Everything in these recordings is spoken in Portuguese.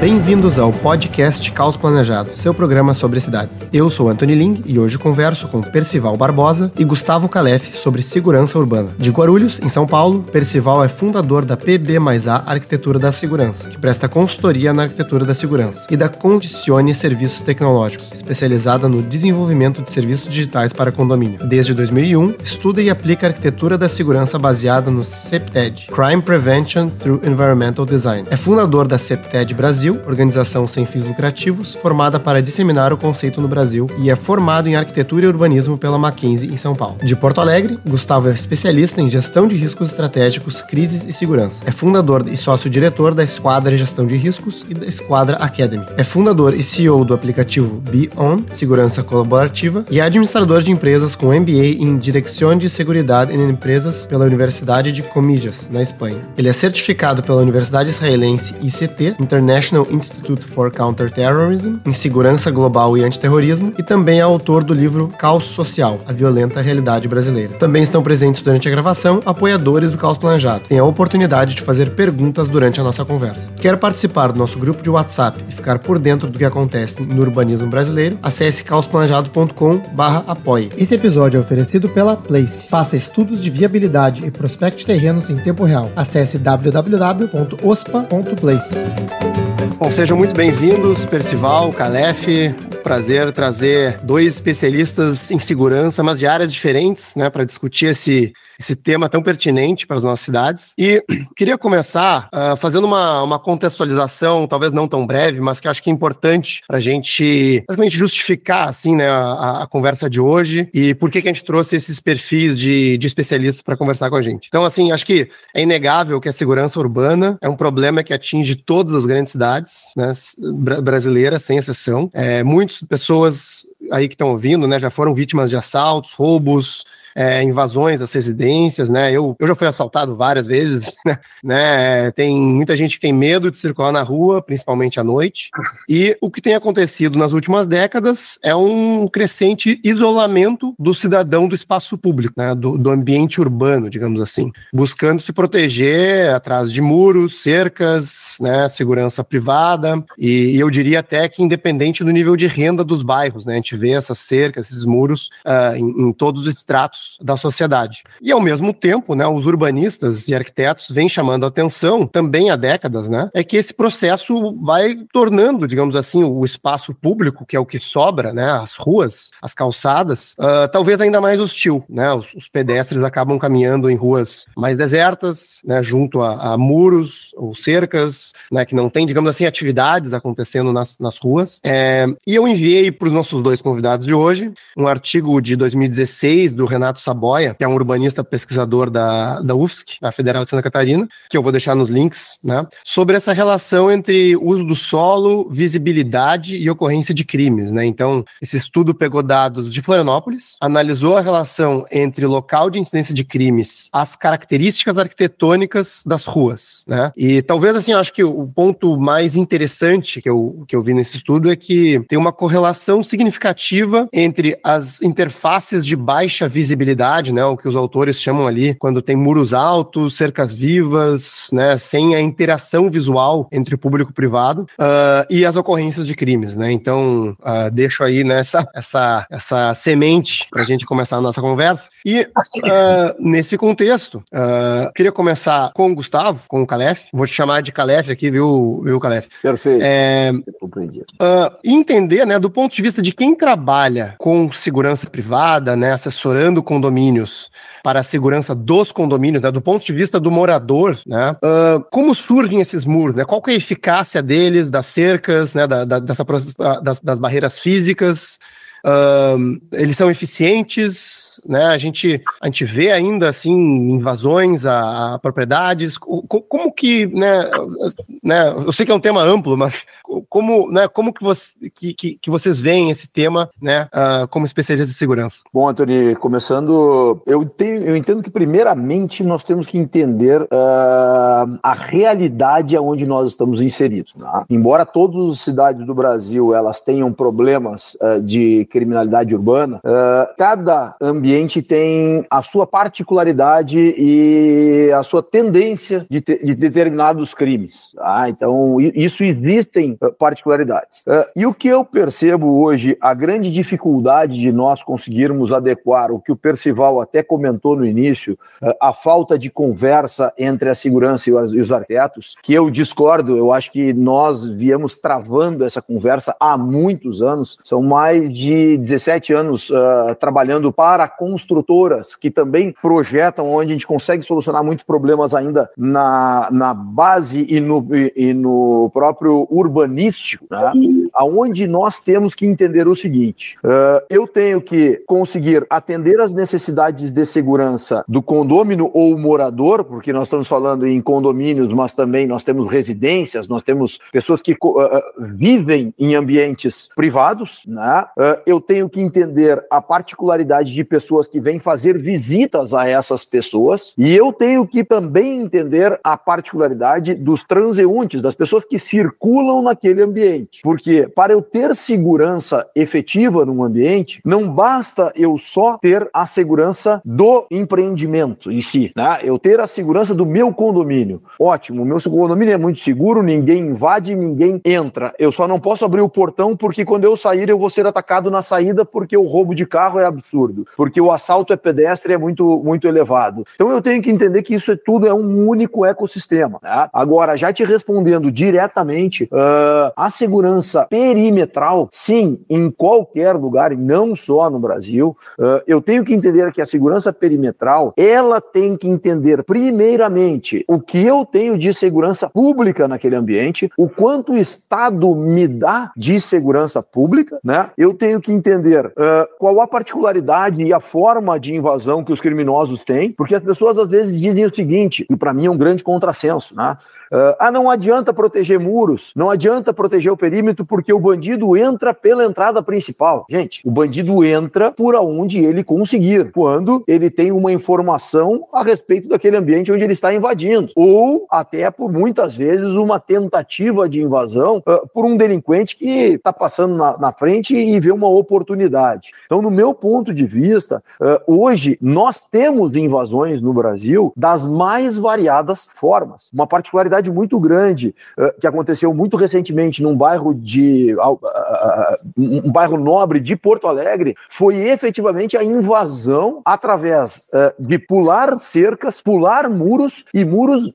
Bem-vindos ao podcast Caos Planejado, seu programa sobre cidades. Eu sou Anthony Ling e hoje converso com Percival Barbosa e Gustavo Calef sobre segurança urbana. De Guarulhos, em São Paulo, Percival é fundador da PB mais A Arquitetura da Segurança, que presta consultoria na arquitetura da segurança, e da Condicione Serviços Tecnológicos, especializada no desenvolvimento de serviços digitais para condomínio. Desde 2001, estuda e aplica arquitetura da segurança baseada no CEPTED, Crime Prevention Through Environmental Design. É fundador da CEPTED Brasil, organização sem fins lucrativos, formada para disseminar o conceito no Brasil e é formado em arquitetura e urbanismo pela Mackenzie em São Paulo. De Porto Alegre, Gustavo é especialista em gestão de riscos estratégicos, crises e segurança. É fundador e sócio-diretor da Esquadra Gestão de Riscos e da Esquadra Academy. É fundador e CEO do aplicativo Be On, Segurança Colaborativa, e é administrador de empresas com MBA em Direção de Seguridade em Empresas pela Universidade de Comillas, na Espanha. Ele é certificado pela Universidade Israelense ICT, International International Institute for Counterterrorism, em Segurança Global e Antiterrorismo, e também é autor do livro Caos Social, a Violenta Realidade Brasileira. Também estão presentes durante a gravação apoiadores do Caos Planejado. Tem a oportunidade de fazer perguntas durante a nossa conversa. Quer participar do nosso grupo de WhatsApp e ficar por dentro do que acontece no urbanismo brasileiro? Acesse caosplanejado.com apoie. Esse episódio é oferecido pela Place. Faça estudos de viabilidade e prospecte terrenos em tempo real. Acesse www.ospa.place. Bom, sejam muito bem-vindos, Percival, Calef. Prazer trazer dois especialistas em segurança, mas de áreas diferentes, né, para discutir esse, esse tema tão pertinente para as nossas cidades. E queria começar uh, fazendo uma, uma contextualização, talvez não tão breve, mas que acho que é importante para a gente basicamente justificar assim, né, a, a, conversa de hoje e por que, que a gente trouxe esses perfis de, de especialistas para conversar com a gente. Então, assim, acho que é inegável que a segurança urbana é um problema que atinge todas as grandes cidades né, brasileiras, sem exceção. É, muitas pessoas aí que estão ouvindo, né, já foram vítimas de assaltos, roubos, é, invasões às residências, né? Eu, eu já fui assaltado várias vezes, né? né? Tem muita gente que tem medo de circular na rua, principalmente à noite. E o que tem acontecido nas últimas décadas é um crescente isolamento do cidadão do espaço público, né? Do, do ambiente urbano, digamos assim, buscando se proteger atrás de muros, cercas, né? Segurança privada e, e eu diria até que independente do nível de renda dos bairros, né? A gente vê essas cercas, esses muros uh, em, em todos os estratos da sociedade. E ao mesmo tempo, né, os urbanistas e arquitetos vêm chamando a atenção, também há décadas, né, é que esse processo vai tornando, digamos assim, o espaço público, que é o que sobra, né, as ruas, as calçadas, uh, talvez ainda mais hostil, né, os, os, pedestres acabam caminhando em ruas mais desertas, né, junto a, a muros ou cercas, né, que não tem, digamos assim, atividades acontecendo nas, nas ruas. É, e eu enviei para os nossos dois convidados de hoje um artigo de 2016 do Renato Renato Saboia, que é um urbanista pesquisador da, da UFSC, da Federal de Santa Catarina, que eu vou deixar nos links, né? Sobre essa relação entre uso do solo, visibilidade e ocorrência de crimes, né? Então, esse estudo pegou dados de Florianópolis, analisou a relação entre local de incidência de crimes, as características arquitetônicas das ruas, né? E talvez, assim, eu acho que o ponto mais interessante que eu, que eu vi nesse estudo é que tem uma correlação significativa entre as interfaces de baixa visibilidade visibilidade, né, o que os autores chamam ali quando tem muros altos, cercas vivas, né, sem a interação visual entre público e privado, uh, e as ocorrências de crimes, né? Então, uh, deixo aí nessa essa, essa semente para a gente começar a nossa conversa. E uh, nesse contexto, queria começar com o Gustavo, com o Calef. Vou te chamar de Calef aqui, viu, viu Calef? Perfeito. É, entender, né, do ponto de vista de quem trabalha com segurança privada, né, assessorando condomínios para a segurança dos condomínios, né, do ponto de vista do morador, né, uh, como surgem esses muros, né, qual é a eficácia deles, das cercas, né, da, da, dessa, das, das barreiras físicas, Uh, eles são eficientes, né? A gente, a gente vê ainda assim invasões a, a propriedades. Como, como que, né, né? Eu sei que é um tema amplo, mas como, né? Como que, você, que, que, que vocês veem esse tema, né? Uh, como especialistas de segurança? Bom, Antônio, começando, eu, tenho, eu entendo que primeiramente nós temos que entender uh, a realidade aonde nós estamos inseridos. Né? Embora todas as cidades do Brasil elas tenham problemas uh, de criminalidade urbana, cada ambiente ambiente tem a sua particularidade e a sua tendência de, te, de determinados crimes. Tá? Então, isso existem uh, particularidades. Uh, e o que eu percebo hoje, a grande dificuldade de nós conseguirmos adequar o que o Percival até comentou no início, uh, a falta de conversa entre a segurança e os, os arquitetos, que eu discordo, eu acho que nós viemos travando essa conversa há muitos anos, são mais de 17 anos trabalhando para construtoras que também projetam onde a gente consegue solucionar muitos problemas ainda na, na base e no, e, e no próprio urbanístico, né? aonde nós temos que entender o seguinte: uh, eu tenho que conseguir atender as necessidades de segurança do condômino ou morador, porque nós estamos falando em condomínios, mas também nós temos residências, nós temos pessoas que uh, vivem em ambientes privados, né? Uh, eu tenho que entender a particularidade de pessoas que vêm fazer visitas a essas pessoas e eu tenho que também entender a particularidade dos transeuntes, das pessoas que circulam naquele ambiente. Porque para eu ter segurança efetiva num ambiente, não basta eu só ter a segurança do empreendimento em si, né? Eu ter a segurança do meu condomínio. Ótimo, meu condomínio é muito seguro, ninguém invade, ninguém entra. Eu só não posso abrir o portão porque quando eu sair eu vou ser atacado na saída porque o roubo de carro é absurdo, porque o assalto é pedestre é muito muito elevado. Então eu tenho que entender que isso é tudo é um único ecossistema. Né? Agora, já te respondendo diretamente, uh, a segurança perimetral, sim, em qualquer lugar, e não só no Brasil, uh, eu tenho que entender que a segurança perimetral, ela tem que entender, primeiramente, o que eu tenho de segurança pública naquele ambiente, o quanto o Estado me dá de segurança pública, né? Eu tenho que entender uh, qual a particularidade e a forma de invasão que os criminosos têm, porque as pessoas às vezes dizem o seguinte, e para mim é um grande contrassenso, né? Uh, ah, não adianta proteger muros, não adianta proteger o perímetro porque o bandido entra pela entrada principal. Gente, o bandido entra por onde ele conseguir, quando ele tem uma informação a respeito daquele ambiente onde ele está invadindo, ou até por muitas vezes uma tentativa de invasão uh, por um delinquente que está passando na, na, frente e vê uma oportunidade. Então, no meu ponto de vista, uh, hoje nós temos invasões no Brasil das mais variadas formas. Uma particularidade muito grande uh, que aconteceu muito recentemente num bairro de uh, uh, um bairro nobre de Porto Alegre foi efetivamente a invasão através de pular cercas, pular muros e muros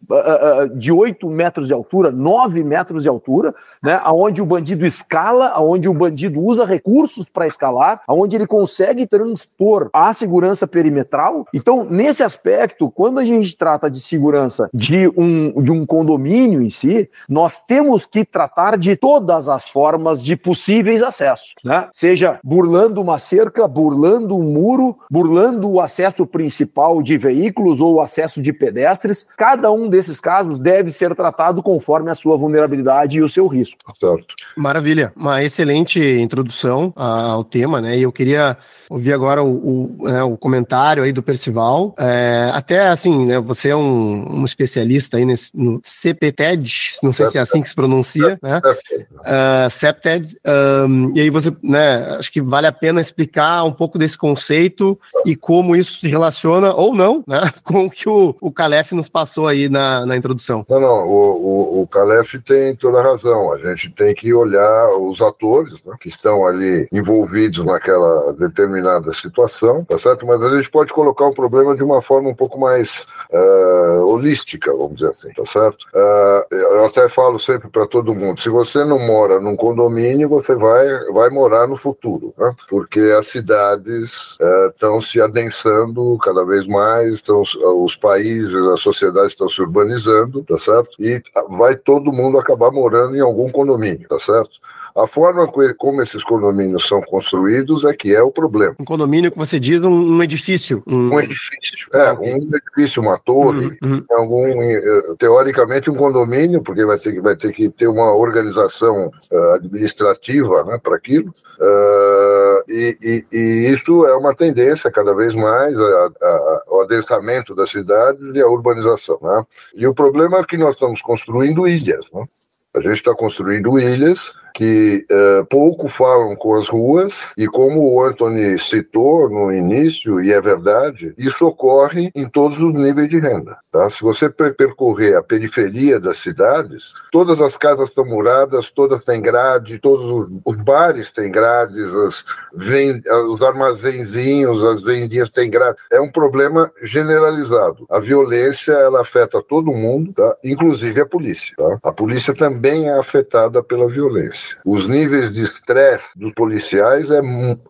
de 8 metros de altura, 9 metros de altura, né, aonde o bandido escala, aonde o bandido usa recursos para escalar, aonde ele consegue transpor a segurança perimetral. Então, nesse aspecto, quando a gente trata de segurança de um, de um condomínio em si, nós temos que tratar de todas as formas de possíveis acessos, né? Seja burlando uma cerca, burlando um muro, burlando o acesso principal de veículos ou o acesso de pedestres. Cada um desses casos deve ser tratado conforme a sua vulnerabilidade e o seu risco. Certo. Maravilha. Uma excelente introdução ao tema, né? E eu queria ouvir agora o, o, né, o comentário aí do Percival. É, até assim, né? Você é um, um especialista aí nesse, no CPTED, não sei se é assim que se pronuncia, né? Uh, CEPTED. Um, e aí você, né, acho que vale a pena explicar um pouco desse conceito e como isso se relaciona, ou não, né, com o que o, o Calef nos passou aí na, na introdução. Não, não, o, o, o Calef tem toda a razão. Gente tem que olhar os atores né, que estão ali envolvidos naquela determinada situação, tá certo? Mas a gente pode colocar o problema de uma forma um pouco mais uh, holística, vamos dizer assim, tá certo? Uh, eu até falo sempre para todo mundo: se você não mora num condomínio, você vai, vai morar no futuro, né? porque as cidades estão uh, se adensando cada vez mais, tão, os países, as sociedades estão se urbanizando, tá certo? E vai todo mundo acabar morando em algum condomínio, tá certo? A forma como esses condomínios são construídos é que é o problema. Um condomínio que você diz um, um edifício. Um... um... edifício, é, um edifício, uma torre, uhum, uhum. algum, eh, teoricamente um condomínio, porque vai ter, vai ter que ter uma organização uh, administrativa né, para aquilo. Uh, e, e, e, isso é uma tendência cada vez mais, a, a, o adensamento das cidades e a urbanização. Né? E o problema é que nós estamos construindo ilhas. Né? A gente está construindo ilhas que uh, pouco falam com as ruas e como o Anthony citou no início e é verdade, isso ocorre em todos os níveis de renda. Tá? Se você percorrer a periferia das cidades, todas as casas estão muradas, todas têm grade, todos os, os bares têm grades, as, os armazenzinhos, as vendinhas têm grade. É um problema generalizado. A violência ela afeta todo mundo, tá? inclusive a polícia. Tá? A polícia também é afetada pela violência. Os níveis de estresse dos policiais é,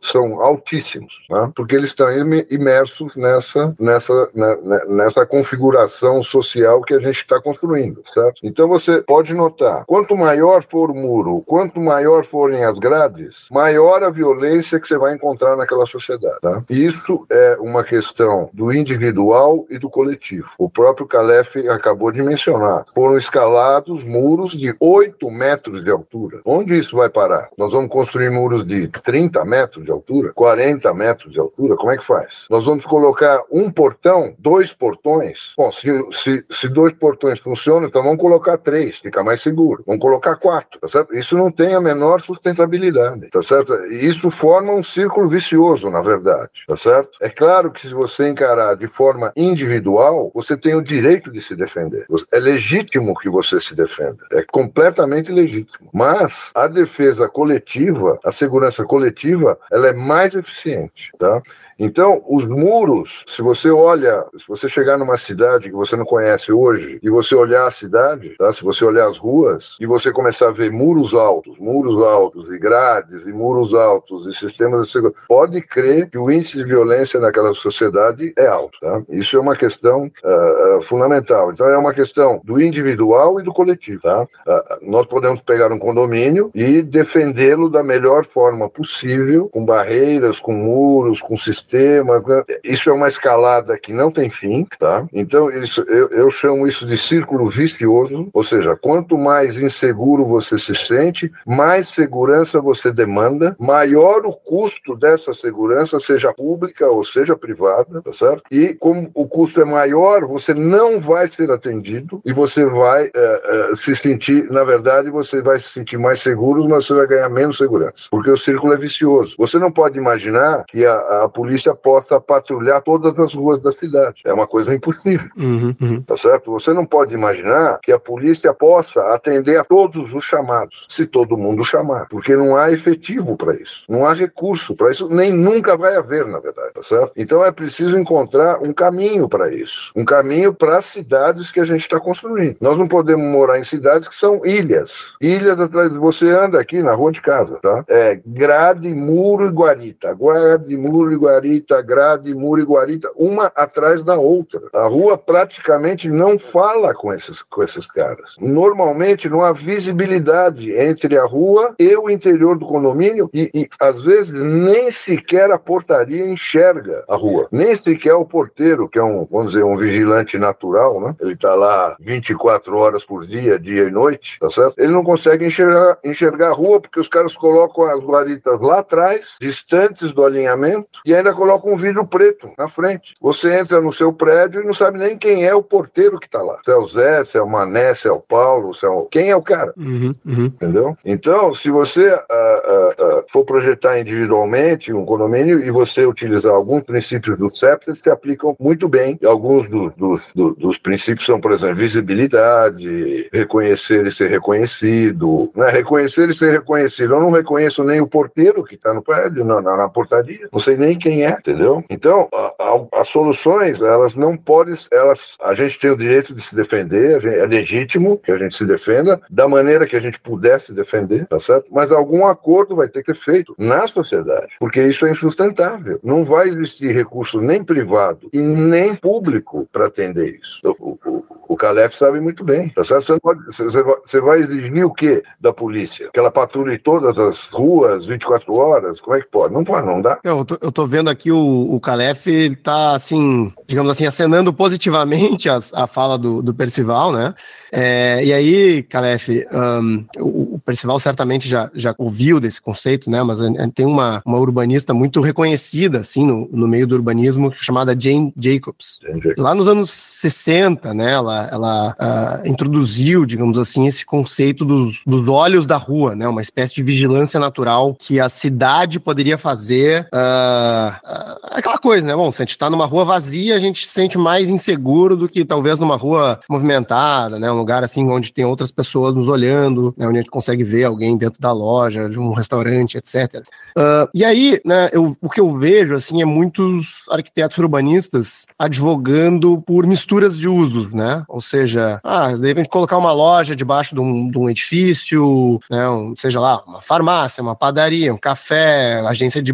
são altíssimos, né? porque eles estão imersos nessa, nessa, né, né, nessa configuração social que a gente está construindo, certo? Então você pode notar, quanto maior for o muro, quanto maior forem as grades, maior a violência que você vai encontrar naquela sociedade. Tá? Isso é uma questão do individual e do coletivo. O próprio Calef acabou de mencionar. Foram escalados muros de 8 metros de altura. Onde Onde isso vai parar? Nós vamos construir muros de 30 metros de altura, 40 metros de altura? Como é que faz? Nós vamos colocar um portão, dois portões? Bom, se, se, se dois portões funcionam, então vamos colocar três, fica mais seguro. Vamos colocar quatro, tá certo? Isso não tem a menor sustentabilidade, tá certo? E isso forma um círculo vicioso, na verdade, tá certo? É claro que se você encarar de forma individual, você tem o direito de se defender. É legítimo que você se defenda. É completamente legítimo. Mas a defesa coletiva, a segurança coletiva, ela é mais eficiente, tá? Então, os muros, se você olha, se você chegar numa cidade que você não conhece hoje e você olhar a cidade, tá? se você olhar as ruas e você começar a ver muros altos, muros altos e grades e muros altos e sistemas de segurança, pode crer que o índice de violência naquela sociedade é alto. Tá? Isso é uma questão uh, uh, fundamental. Então, é uma questão do individual e do coletivo. Tá? Uh, nós podemos pegar um condomínio e defendê-lo da melhor forma possível, com barreiras, com muros, com sistemas sistema. Isso é uma escalada que não tem fim, tá? Então, isso, eu, eu chamo isso de círculo vicioso, ou seja, quanto mais inseguro você se sente, mais segurança você demanda, maior o custo dessa segurança, seja pública ou seja privada, tá certo? E como o custo é maior, você não vai ser atendido e você vai é, é, se sentir, na verdade, você vai se sentir mais seguro, mas você vai ganhar menos segurança, porque o círculo é vicioso. Você não pode imaginar que a, a polícia polícia possa patrulhar todas as ruas da cidade. É uma coisa impossível. Uhum, uhum. Tá certo? Você não pode imaginar que a polícia possa atender a todos os chamados, se todo mundo chamar, porque não há efetivo para isso. Não há recurso para isso, nem nunca vai haver, na verdade, tá certo? Então é preciso encontrar um caminho para isso, um caminho para as cidades que a gente está construindo. Nós não podemos morar em cidades que são ilhas. Ilhas atrás de você anda aqui na rua de casa, tá? É grade, muro e guarita. Grade, muro e guarita Guarita, Grade, Muro Guarita, uma atrás da outra. A rua praticamente não fala com esses, com esses caras. Normalmente não há visibilidade entre a rua e o interior do condomínio e, e às vezes nem sequer a portaria enxerga a rua. Nem sequer o porteiro, que é um, vamos dizer, um vigilante natural, né? Ele está lá 24 horas por dia, dia e noite, tá certo? Ele não consegue enxergar, enxergar a rua porque os caras colocam as guaritas lá atrás, distantes do alinhamento, e ainda coloca um vidro preto na frente. Você entra no seu prédio e não sabe nem quem é o porteiro que está lá. Se é o Zé, se é o Mané, se é o Paulo, se é o... quem é o cara. Uhum, uhum. Entendeu? Então, se você uh, uh, uh, for projetar individualmente um condomínio e você utilizar alguns princípios do CEPS, se aplicam muito bem. Alguns do, do, do, dos princípios são, por exemplo, visibilidade, reconhecer e ser reconhecido. Né? Reconhecer e ser reconhecido. Eu não reconheço nem o porteiro que está no prédio, na, na, na portaria. Não sei nem quem é, entendeu? Então, a, a, as soluções, elas não podem, elas, a gente tem o direito de se defender, gente, é legítimo que a gente se defenda da maneira que a gente pudesse defender, tá certo? Mas algum acordo vai ter que ser feito na sociedade, porque isso é insustentável. Não vai existir recurso nem privado e nem público para atender isso. O, o, o Calef sabe muito bem, tá certo? Você, pode, você, você vai exigir o quê da polícia? Que ela patrulhe todas as ruas 24 horas? Como é que pode? Não pode, não dá. Eu tô, eu tô vendo aqui o, o Calef tá, assim, digamos assim, acenando positivamente a, a fala do, do Percival, né? É, e aí, Calef, um, o, Percival certamente já, já ouviu desse conceito, né? Mas tem uma, uma urbanista muito reconhecida, assim, no, no meio do urbanismo, chamada Jane Jacobs. Lá nos anos 60, né? Ela, ela uh, introduziu, digamos assim, esse conceito dos, dos olhos da rua, né? Uma espécie de vigilância natural que a cidade poderia fazer. Uh, uh, aquela coisa, né? Bom, se a gente está numa rua vazia, a gente se sente mais inseguro do que talvez numa rua movimentada, né? Um lugar assim onde tem outras pessoas nos olhando, né? onde a gente consegue ver alguém dentro da loja, de um restaurante, etc. Uh, e aí, né, eu, o que eu vejo assim é muitos arquitetos urbanistas advogando por misturas de usos, né? Ou seja, ah, de repente colocar uma loja debaixo de um, de um edifício, né? Um, seja lá, uma farmácia, uma padaria, um café, agência de.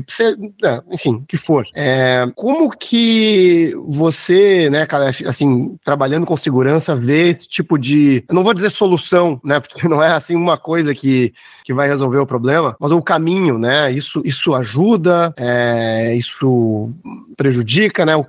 Né, enfim, o que for. É, como que você, né, assim, trabalhando com segurança, vê esse tipo de. Não vou dizer solução, né? Porque não é assim uma coisa que, que vai resolver o problema, mas o caminho, né? Isso, isso ajuda, é, isso prejudica, né? O,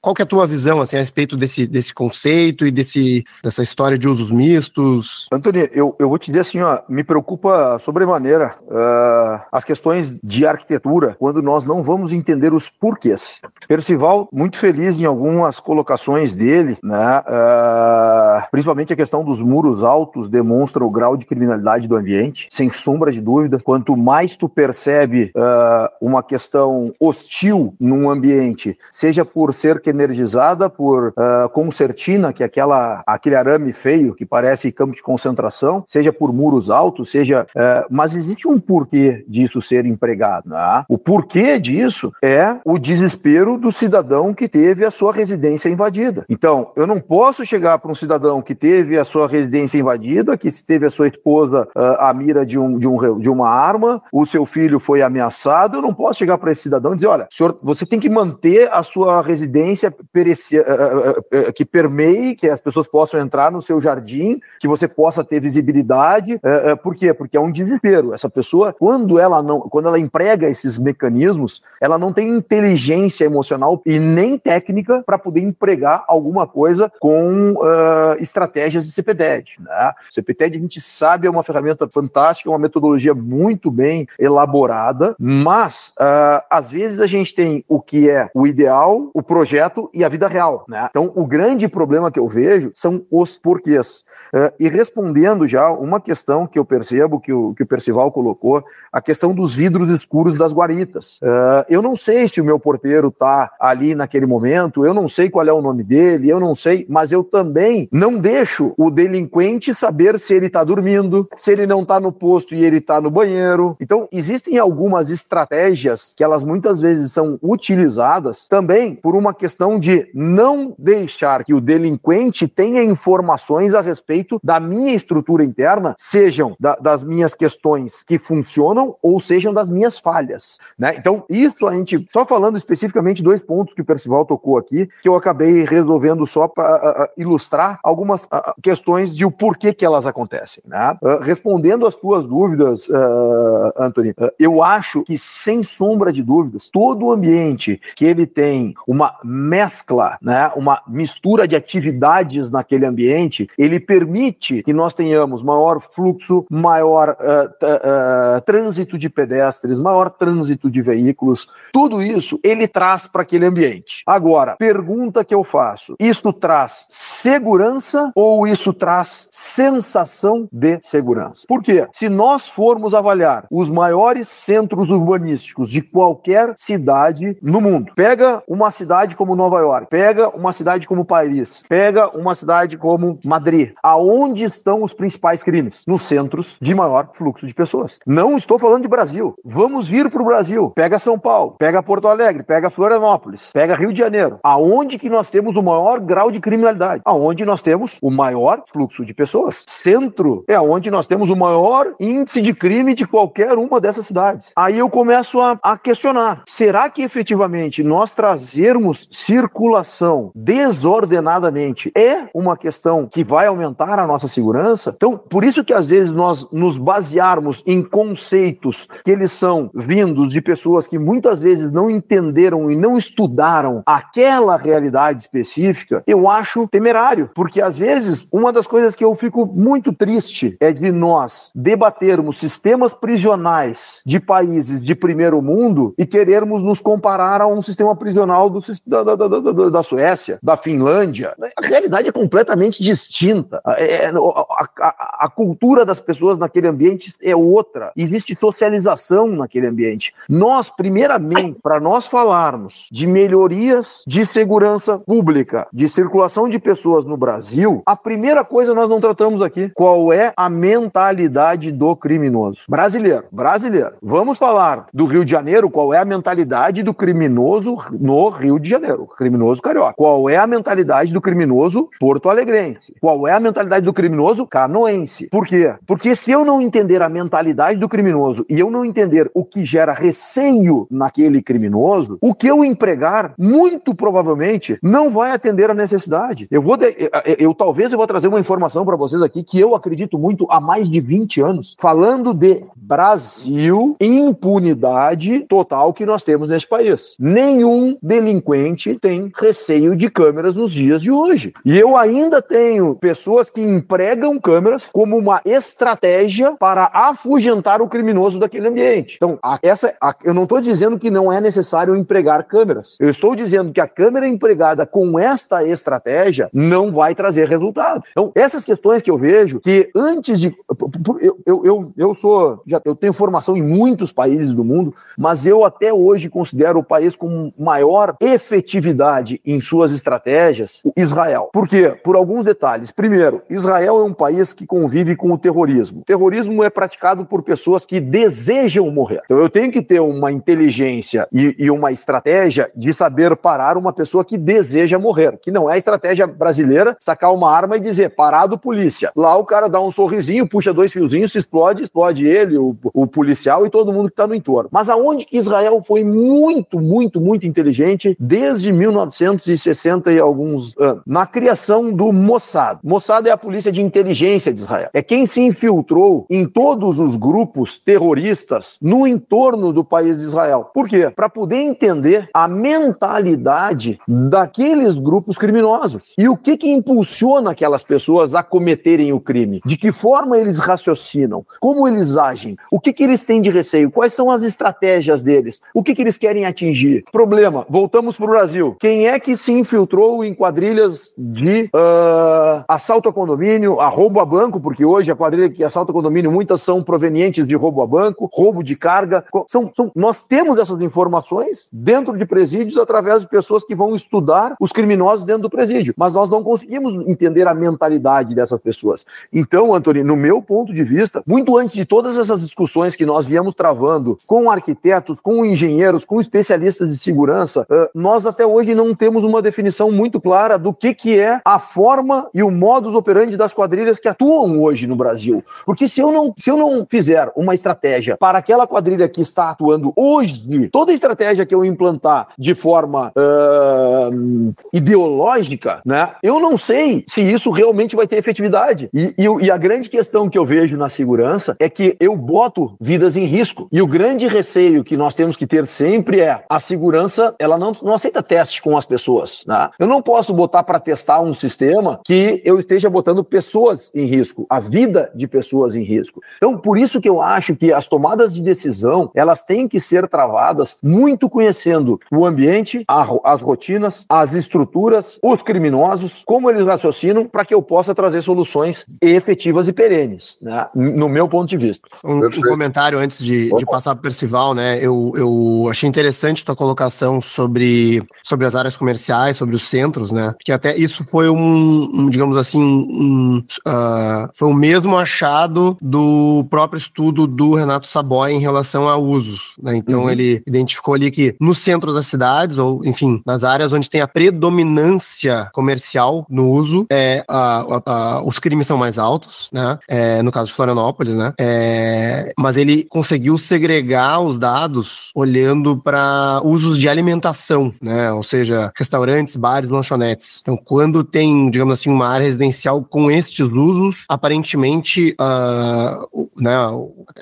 qual que é a tua visão assim, a respeito desse, desse conceito e desse, dessa história de usos mistos? Antônio, eu, eu vou te dizer assim, ó, me preocupa sobremaneira uh, as questões de arquitetura quando nós não vamos entender os porquês. Percival, muito feliz em algumas colocações dele, né? Uh, principalmente a questão dos muros altos demonstra o grau de criminalidade do ambiente, sem sombra de dúvida. Quanto mais tu percebe uh, uma questão hostil num ambiente, seja por cerca energizada, por uh, concertina, que é aquela, aquele arame feio que parece campo de concentração, seja por muros altos, seja. Uh, mas existe um porquê disso ser empregado. Né? O porquê disso é o desespero do cidadão que teve a sua residência invadida. Então, eu não posso chegar para um cidadão que teve a sua residência invadida, que teve a sua esposa uh, à mira de, um, de, um, de uma arma, o seu filho foi ameaçado, eu não posso chegar para esse cidadão e dizer, olha, senhor, você tem que manter a sua residência perecia, uh, uh, que permeie, que as pessoas possam entrar no seu jardim, que você possa ter visibilidade. por quê? Porque é um desespero. Essa pessoa, quando ela não, quando ela emprega esses mecanismos, ela não tem inteligência emocional e nem técnica para poder empregar alguma coisa com estratégias de CPTED. Né? O CPTED, a gente sabe, é uma ferramenta fantástica, é uma metodologia muito bem elaborada, mas às vezes a gente tem o que é o ideal, o projeto e a vida real, né? Então, o grande problema que eu vejo são os porquês. Uh, e respondendo já uma questão que eu percebo que o, que o Percival colocou, a questão dos vidros escuros das guaritas. Uh, eu não sei se o meu porteiro tá ali naquele momento, eu não sei qual é o nome dele, eu não sei, mas eu também não deixo o delinquente saber se ele tá dormindo, se ele não tá no posto e ele tá no banheiro. Então, existem algumas estratégias que elas muitas vezes são utilizadas também por uma questão de não deixar que o delinquente tenha informações a respeito da minha estrutura interna, sejam da, das minhas questões que funcionam ou sejam das minhas falhas. Né? Então, isso a gente, só falando especificamente dois pontos que o Percival tocou aqui, que eu acabei resolvendo só para ilustrar algumas questões de o porquê que elas acontecem. Né? Uh, respondendo às tuas dúvidas, Anthony, eu acho que, sem sombra de dúvidas, todo ambiente que ele tem uma mescla, né, uma mistura de atividades naquele ambiente, ele permite que nós tenhamos maior fluxo, maior uh, uh, trânsito de pedestres, maior trânsito de veículos. Tudo isso ele traz para aquele ambiente. Agora, pergunta que eu faço: isso traz segurança ou isso traz sensação de segurança? Por quê? Se nós formos avaliar os maiores centros urbanísticos de qualquer cidade no mundo, pega uma cidade como Nova York, pega uma cidade como Paris, pega uma cidade como Madrid. Aonde estão os principais crimes? Nos centros de maior fluxo de pessoas. Não estou falando de Brasil. Vamos vir para o Brasil. Pega São Paulo, pega Porto Alegre, pega Florianópolis, pega Rio de Janeiro. Aonde que nós temos o maior grau de criminalidade? Aonde nós temos o maior fluxo de pessoas. Centro é onde nós temos o maior índice de crime de qualquer uma dessas cidades. Aí eu começo a, a questionar: será que efetivamente nós trazermos circulação desordenadamente é uma questão que vai aumentar a nossa segurança. Então, por isso que às vezes nós nos basearmos em conceitos que eles são vindos de pessoas que muitas vezes não entenderam e não estudaram aquela realidade específica, eu acho temerário, porque às vezes uma das coisas que eu fico muito triste é de nós debatermos sistemas prisionais de países de primeiro mundo e querermos nos comparar a um sistema prisional do, da, da, da, da Suécia, da Finlândia. A realidade é completamente distinta. É, é a, a, a cultura das pessoas naquele ambiente é outra. Existe socialização naquele ambiente. Nós, primeiramente, para nós falarmos de melhorias de segurança pública, de circulação de pessoas no Brasil, a primeira coisa nós não tratamos aqui. Qual é a mentalidade do criminoso? Brasileiro. Brasileiro. Vamos falar do Rio de Janeiro, qual é a mentalidade do criminoso no Rio de Janeiro, criminoso carioca. Qual é a mentalidade do criminoso porto-alegrense? Qual é a mentalidade do criminoso canoense? Por quê? Porque se eu não entender a mentalidade do criminoso e eu não entender o que gera receio naquele criminoso, o que eu empregar, muito provavelmente, não vai atender a necessidade. Eu vou, de, eu, eu, talvez eu vou trazer uma informação para vocês aqui que eu acredito muito há mais de 20 anos, falando de Brasil, impunidade total que nós temos nesse país. Nenhum delinquente tem receio de câmeras nos dias de hoje. E eu ainda tenho pessoas que empregam câmeras como uma estratégia para afugentar o criminoso daquele ambiente. Então, a, essa, a, eu não estou dizendo que não é necessário empregar câmeras. Eu estou dizendo que a câmera empregada com esta estratégia não vai trazer resultado. Então, essas questões que eu vejo que antes de. Eu, eu, eu, eu sou. Já, eu tenho formação em muitos países do mundo, mas eu até hoje considero o país com maior efetividade em suas estratégias, Israel. Por quê? Por alguns detalhes. Primeiro, Israel é um país que convive com o terrorismo. O terrorismo é praticado por pessoas que desejam morrer. Então eu tenho que ter uma inteligência e, e uma estratégia de saber parar uma pessoa que deseja morrer, que não é a estratégia brasileira sacar uma arma e dizer parado polícia. Lá o cara dá um sorrisinho, puxa dois fiozinhos, explode, explode ele, o, o policial e todo mundo que está no entorno. Mas aonde que Israel foi muito, muito, muito inteligente desde 1960 e alguns anos? Na criação do Mossad. Mossad é a polícia de inteligência de Israel. É quem se infiltrou em todos os grupos terroristas no entorno do país de Israel. Por quê? Para poder entender a mentalidade daqueles grupos criminosos e o que que impulsiona aquelas pessoas a cometerem o crime, de que forma eles raciocinam, como eles agem, o que que eles têm de receio, quais são as estratégias deles, o que que eles querem atingir. Problema, voltamos para o Brasil. Quem é que se infiltrou em quadrilhas de uh, assalto a condomínio, a roubo a banco, porque hoje a quadrilha que assalta condomínio, muitas são provenientes de roubo a banco, roubo de carga. São, são, nós temos essas informações dentro de presídios através de pessoas que vão estudar os criminosos dentro do presídio, mas nós não conseguimos entender a mentalidade dessas pessoas. Então, Antônio, no meu ponto de vista, muito antes de todas essas discussões que nós viemos travando com arquitetos, com engenheiros, com especialistas de segurança, nós até hoje não temos uma definição muito clara do que, que é a forma e o modus operandi das quadrilhas que atuam hoje no Brasil. Porque se eu não, se eu não fizer uma estratégia para aquela quadrilha que está atuando hoje, toda estratégia que eu implantar de forma uh, ideológica, né, eu não sei se isso realmente vai ter efetividade. E, e, e a grande questão que eu vejo na segurança é que eu boto vidas em risco. E o grande receio que nós temos que ter sempre é a segurança, ela não, não aceita teste com as pessoas. Né? Eu não posso botar para testar um sistema que eu esteja botando pessoas em risco, a vida de pessoas em risco. Então, por isso que eu acho que as tomadas de decisão, elas têm que ser travadas muito conhecendo o ambiente, a, as rotinas, as estruturas, os criminosos, como eles raciocinam, para que eu possa trazer soluções efetivas e perenes, né? no meu ponto de vista. Um, um comentário antes de, de passar para o Percival, né? Eu, eu achei interessante tua colocação sobre, sobre as áreas comerciais, sobre os centros, né? Porque até isso foi um, um digamos assim, um, uh, foi o mesmo achado do próprio estudo do Renato Saboy em relação a usos, né? Então uhum. ele identificou ali que nos centros das cidades, ou enfim, nas áreas onde onde tem a predominância comercial no uso, é, a, a, a, os crimes são mais altos, né? É, no caso de Florianópolis, né? É, mas ele conseguiu segregar os dados olhando para usos de alimentação, né? Ou seja, restaurantes, bares, lanchonetes. Então, quando tem, digamos assim, uma área residencial com estes usos, aparentemente, uh, né,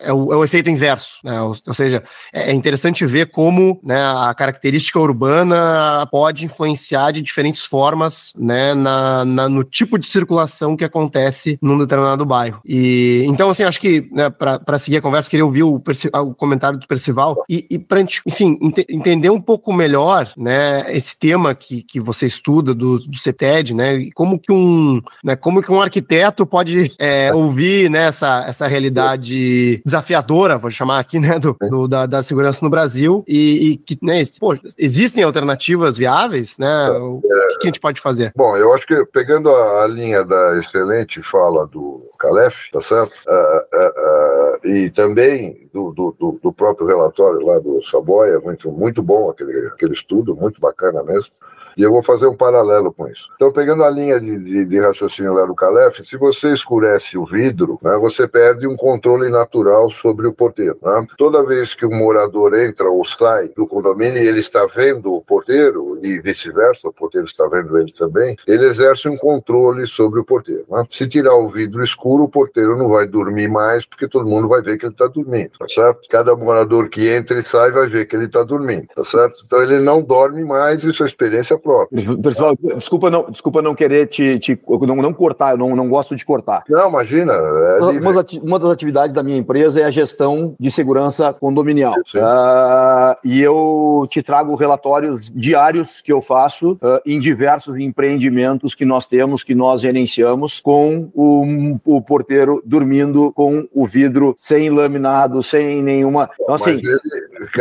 é o, é o, efeito inverso, né? Ou, ou seja, é, é interessante ver como né, a característica urbana pode influenciar de diferentes formas né, na, na, no tipo de circulação que acontece num determinado bairro. E então, assim, acho que né, para seguir a conversa, queria ouvir o, o comentário do Percival e, e para enfim, ent entender um pouco melhor né, esse tema que, que você estuda do, do CETED, né? E como que um, né, como que um arquiteto pode é, ouvir né, essa, essa realidade desafiadora, vou chamar aqui, né, do, do da, da, segurança no Brasil e, e que, né, pô, existem alternativas viáveis, né? O que, que, a gente pode fazer? Bom, eu acho que pegando a, a linha da excelente fala do Calef, tá certo? Uh, uh, uh, e também do, do, do, próprio relatório lá do Saboia, muito, muito bom aquele, aquele estudo, muito bacana mesmo. E eu vou fazer um paralelo com isso. Então, pegando a linha de, de, de raciocínio lá do Calef, se você escurece o vidro, né, você perde um controle natural sobre o porteiro. Né? Toda vez que o morador entra ou sai do condomínio ele está vendo o porteiro, e vice-versa, o porteiro está vendo ele também, ele exerce um controle sobre o porteiro. Né? Se tirar o vidro escuro, o porteiro não vai dormir mais, porque todo mundo vai ver que ele está dormindo, tá certo? Cada morador que entra e sai vai ver que ele está dormindo, tá certo? Então ele não dorme mais, isso é experiência própria. Pessoal, desculpa não, desculpa não querer te, te não, não cortar, eu não, não gosto de cortar. Não, imagina. É uma, uma, das atividades da minha empresa é a gestão de segurança condominial. Uh, e eu te trago relatórios diários que eu faço uh, em diversos empreendimentos que nós temos, que nós gerenciamos, com o, o porteiro dormindo com o vidro sem laminado, sem nenhuma. Então, assim, ele,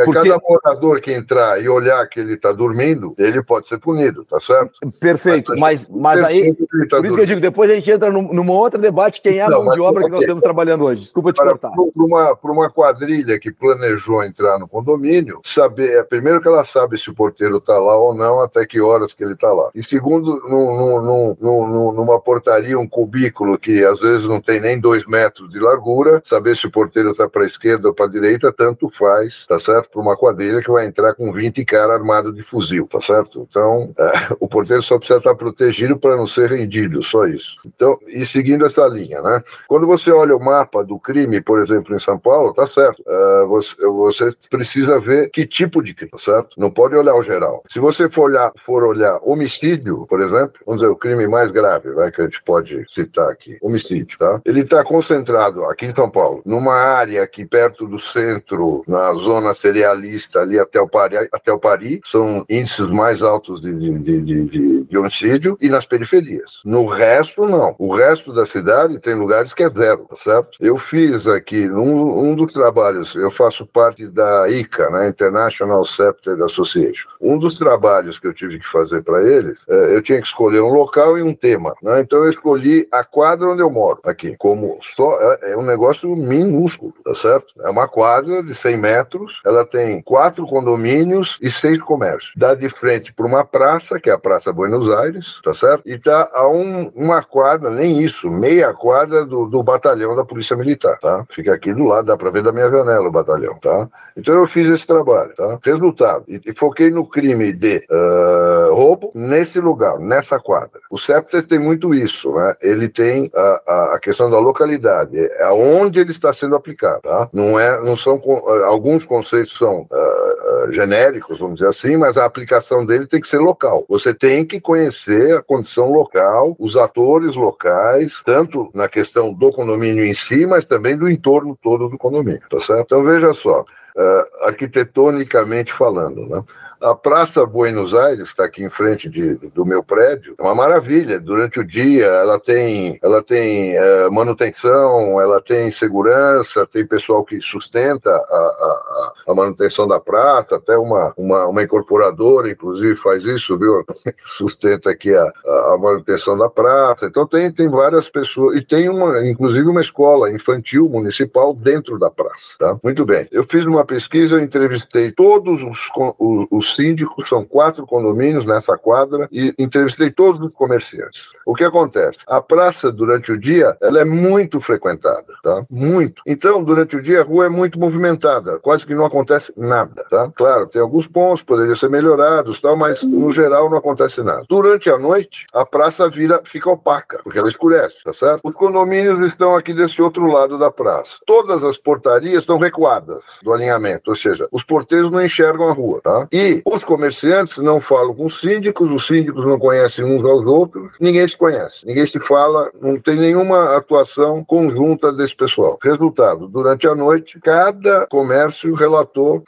porque... cada morador que entrar e olhar que ele está dormindo, ele pode ser punido, tá certo? Perfeito, mas, mas aí, tá por isso que eu digo, depois a gente entra num, num outro debate, quem é a mão de obra que nós estamos trabalhando hoje. Desculpa te Para, cortar. Para uma, uma quadrilha que planejou entrar no condomínio, saber, é, primeiro que ela sabe se o porteiro está lá ou não, até que horas que ele está lá. E segundo, num, num, num, numa portaria, um cubículo que às vezes não tem nem dois metros de largura, saber se o porteiro está para a esquerda ou para direita, tanto faz, tá certo? Para uma quadrilha que vai entrar com 20 caras armados de fuzil, tá certo? Então, é, o porteiro só precisa estar protegido para não ser rendido, só isso. Então, e seguindo essa linha, né? Quando você olha o mapa do crime, por exemplo, em São Paulo, tá certo. Uh, você, você, precisa ver que tipo de crime, tá certo? Não pode olhar o geral. Se você for olhar, for olhar homicídio, por exemplo, vamos dizer, o crime mais grave, vai, que a gente pode citar aqui, homicídio, tá? Ele está concentrado aqui em São Paulo, numa área aqui perto do centro, na zona cerealista ali até o Pari, até o Pari são índices mais altos de, de, de, de, de homicídio, e nas periferias. No resto, não. O resto da cidade tem lugares que é zero, tá certo? Eu fiz aqui, num um dos trabalhos, eu faço parte da ICA, né, International Septic Association. Um dos trabalhos que eu tive que fazer para eles, é, eu tinha que escolher um local e um tema, né? Então eu escolhi a quadra onde eu moro, aqui, como só é, é um negócio minúsculo, tá certo? É uma quadra de 100 metros, ela tem quatro condomínios e seis comércios. Dá de frente para uma praça, que é a Praça Buenos Aires, tá certo? E tá a um, uma quadra, nem isso, meia quadra do, do batalhão da Polícia Militar, tá? Fica aqui do lado, dá para ver da minha janela o batalhão, tá? Então eu fiz esse trabalho, tá? Resultado, e, e foquei no crime de uh, roubo nesse lugar, nessa quadra. O Scepter tem muito isso, né? Ele tem a, a, questão da localidade, é aonde ele está sendo aplicado, tá? Não é, não são uh, alguns conceitos são uh, genéricos, vamos dizer assim, mas a aplicação dele tem que ser local. Você tem que conhecer a condição local, os atores locais, tanto na questão do condomínio em si, mas também do entorno todo do condomínio, tá certo? Então veja só, uh, arquitetonicamente falando, né? A Praça Buenos Aires, está aqui em frente de, do meu prédio, é uma maravilha. Durante o dia, ela tem, ela tem é, manutenção, ela tem segurança, tem pessoal que sustenta a, a, a, manutenção da praça, até uma, uma, uma incorporadora, inclusive, faz isso, viu? Sustenta aqui a, a manutenção da praça. Então, tem, tem várias pessoas, e tem, uma, inclusive, uma escola infantil municipal dentro da praça. Tá? Muito bem. Eu fiz uma pesquisa, eu entrevistei todos os, os, os os síndicos, são quatro condomínios nessa quadra, e entrevistei todos os comerciantes. O que acontece? A praça, durante o dia, ela é muito frequentada, tá? Muito. Então, durante o dia, a rua é muito movimentada, quase que não acontece nada, tá? Claro, tem alguns pontos, poderiam ser melhorados, tal, mas no geral não acontece nada. Durante a noite, a praça vira, fica opaca, porque ela escurece, tá certo? Os condomínios estão aqui desse outro lado da praça. Todas as portarias estão recuadas do alinhamento, ou seja, os porteiros não enxergam a rua, tá? E os comerciantes não falam com os síndicos, os síndicos não conhecem uns aos outros, ninguém se conhece, ninguém se fala, não tem nenhuma atuação conjunta desse pessoal. Resultado, durante a noite, cada comércio relatou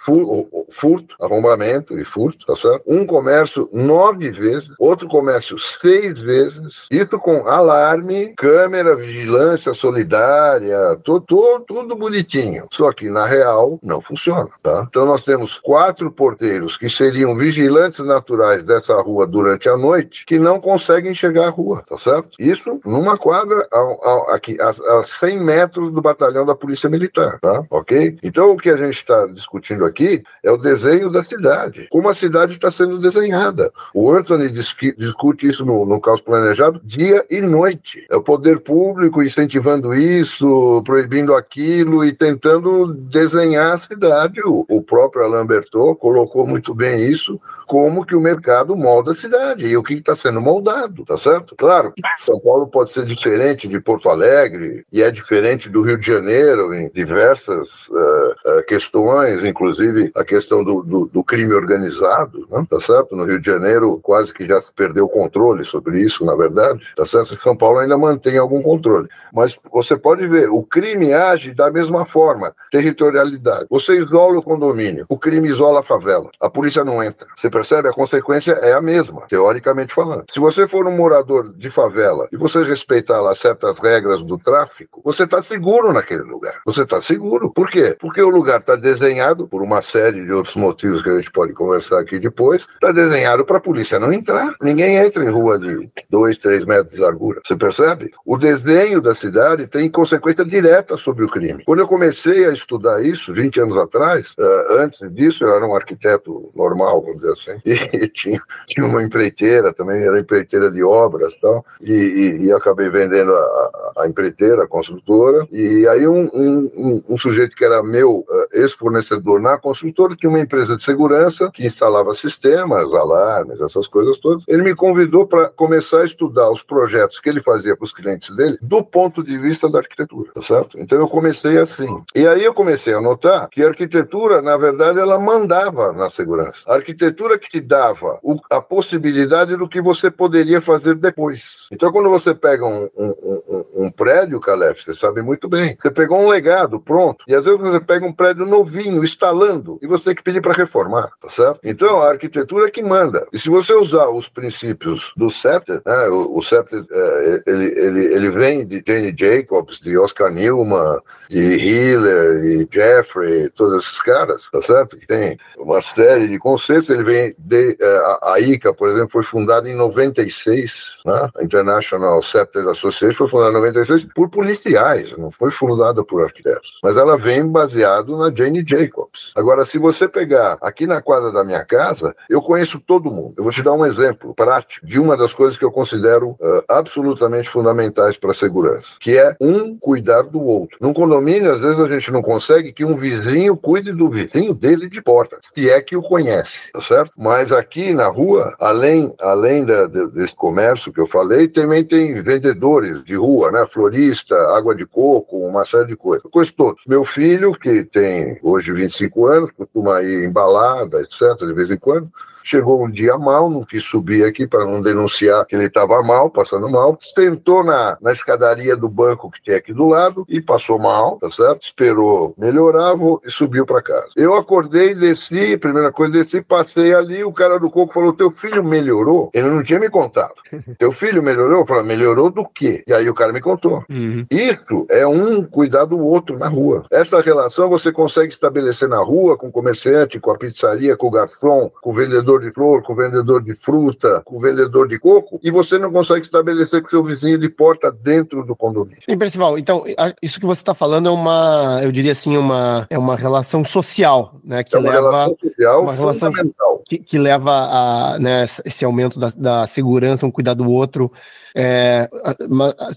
furto, arrombamento e furto, tá certo? Um comércio nove vezes, outro comércio seis vezes, isso com alarme, câmera, vigilância solidária, tudo, tudo bonitinho. Só que, na real, não funciona, tá? Então, nós temos quatro porteiros que seriam vigilantes naturais dessa rua durante a noite, que não conseguem chegar à rua, tá certo? Isso numa quadra a, a, aqui, a, a 100 metros do batalhão da Polícia Militar, tá? Ok? Então, o que a gente está discutindo aqui é o desenho da cidade, como a cidade está sendo desenhada. O Anthony discute isso no, no caos planejado dia e noite. É o poder público incentivando isso, proibindo aquilo e tentando desenhar a cidade. O, o próprio Alain Bertot colocou muito bem isso como que o mercado molda a cidade e o que está sendo moldado, tá certo? Claro, São Paulo pode ser diferente de Porto Alegre e é diferente do Rio de Janeiro em diversas uh, uh, questões, inclusive a questão do, do, do crime organizado, né? tá certo? No Rio de Janeiro quase que já se perdeu o controle sobre isso, na verdade, tá certo? São Paulo ainda mantém algum controle, mas você pode ver, o crime age da mesma forma, territorialidade. Você isola o condomínio, o crime isola a favela, a polícia não entra. Você percebe? A consequência é a mesma, teoricamente falando. Se você for um morador de favela e você respeitar lá certas regras do tráfico, você está seguro naquele lugar. Você está seguro. Por quê? Porque o lugar está desenhado, por uma série de outros motivos que a gente pode conversar aqui depois, está desenhado para a polícia não entrar. Ninguém entra em rua de 2, 3 metros de largura. Você percebe? O desenho da cidade tem consequência direta sobre o crime. Quando eu comecei a estudar isso, 20 anos atrás, uh, antes disso, eu era um arquiteto normal, vamos dizer assim, E tinha, tinha uma empreiteira também, era empreiteira de obras tal, e, e, e acabei vendendo a, a, empreiteira, a construtora. E aí um, um, um sujeito que era meu uh, ex-fornecedor na construtora tinha uma empresa de segurança que instalava sistemas, alarmes, essas coisas todas. Ele me convidou para começar a estudar os projetos que ele fazia para os clientes dele do ponto de vista da arquitetura, tá certo? Então eu comecei assim. E aí eu comecei a notar que a arquitetura, na verdade, ela mandava na segurança. A arquitetura que te dava o, a possibilidade do que você poderia fazer depois. Então, quando você pega um, um, um, um prédio, Calef, você sabe muito bem, você pegou um legado pronto, e às vezes você pega um prédio novinho, instalando, e você tem que pedir para reformar, tá certo? Então, a arquitetura é que manda. E se você usar os princípios do Scepter, né, o, o Scepter, é, ele, ele, ele vem de Jane Jacobs, de Oscar Newman, de Hiller, e Jeffrey, todos esses caras, tá certo? Que tem uma série de conceitos, ele vem de, é, a ICA, por exemplo, foi fundada em 96, né? a International Scepter Association foi fundada em 96 por policiais, não foi fundada por arquitetos. Mas ela vem baseado na Jane Jacobs. Agora, se você pegar aqui na quadra da minha casa, eu conheço todo mundo. Eu vou te dar um exemplo prático de uma das coisas que eu considero uh, absolutamente fundamentais para a segurança, que é um cuidar do outro. Num condomínio, às vezes a gente não consegue que um vizinho cuide do vizinho dele de porta, se é que o conhece, tá certo? Mas aqui na rua, além, além da, desse comércio que eu falei, também tem vendedores de rua, né? Florista, água de coco, uma série de coisas. Coisa todos. Meu filho, que tem hoje 25 anos, costuma ir embalada, etc., de vez em quando, Chegou um dia mal, não quis subir aqui para não denunciar que ele estava mal, passando mal. Sentou na, na escadaria do banco que tem aqui do lado e passou mal, tá certo? Esperou melhorar e subiu para casa. Eu acordei, desci, primeira coisa, desci, passei ali, o cara do coco falou: Teu filho melhorou? Ele não tinha me contado. Teu filho melhorou? Eu falei: Melhorou do quê? E aí o cara me contou. Uhum. Isso é um cuidar do outro na rua. Essa relação você consegue estabelecer na rua, com o comerciante, com a pizzaria, com o garçom, com o vendedor vendedor de flor, com o vendedor de fruta, com o vendedor de coco, e você não consegue estabelecer com seu vizinho de porta dentro do condomínio. Sim, Percival, então, isso que você está falando é uma, eu diria assim, uma, é uma relação social, né? Que é uma leva relação social uma relação fundamental que, que leva a né, esse aumento da, da segurança, um cuidar do outro, é,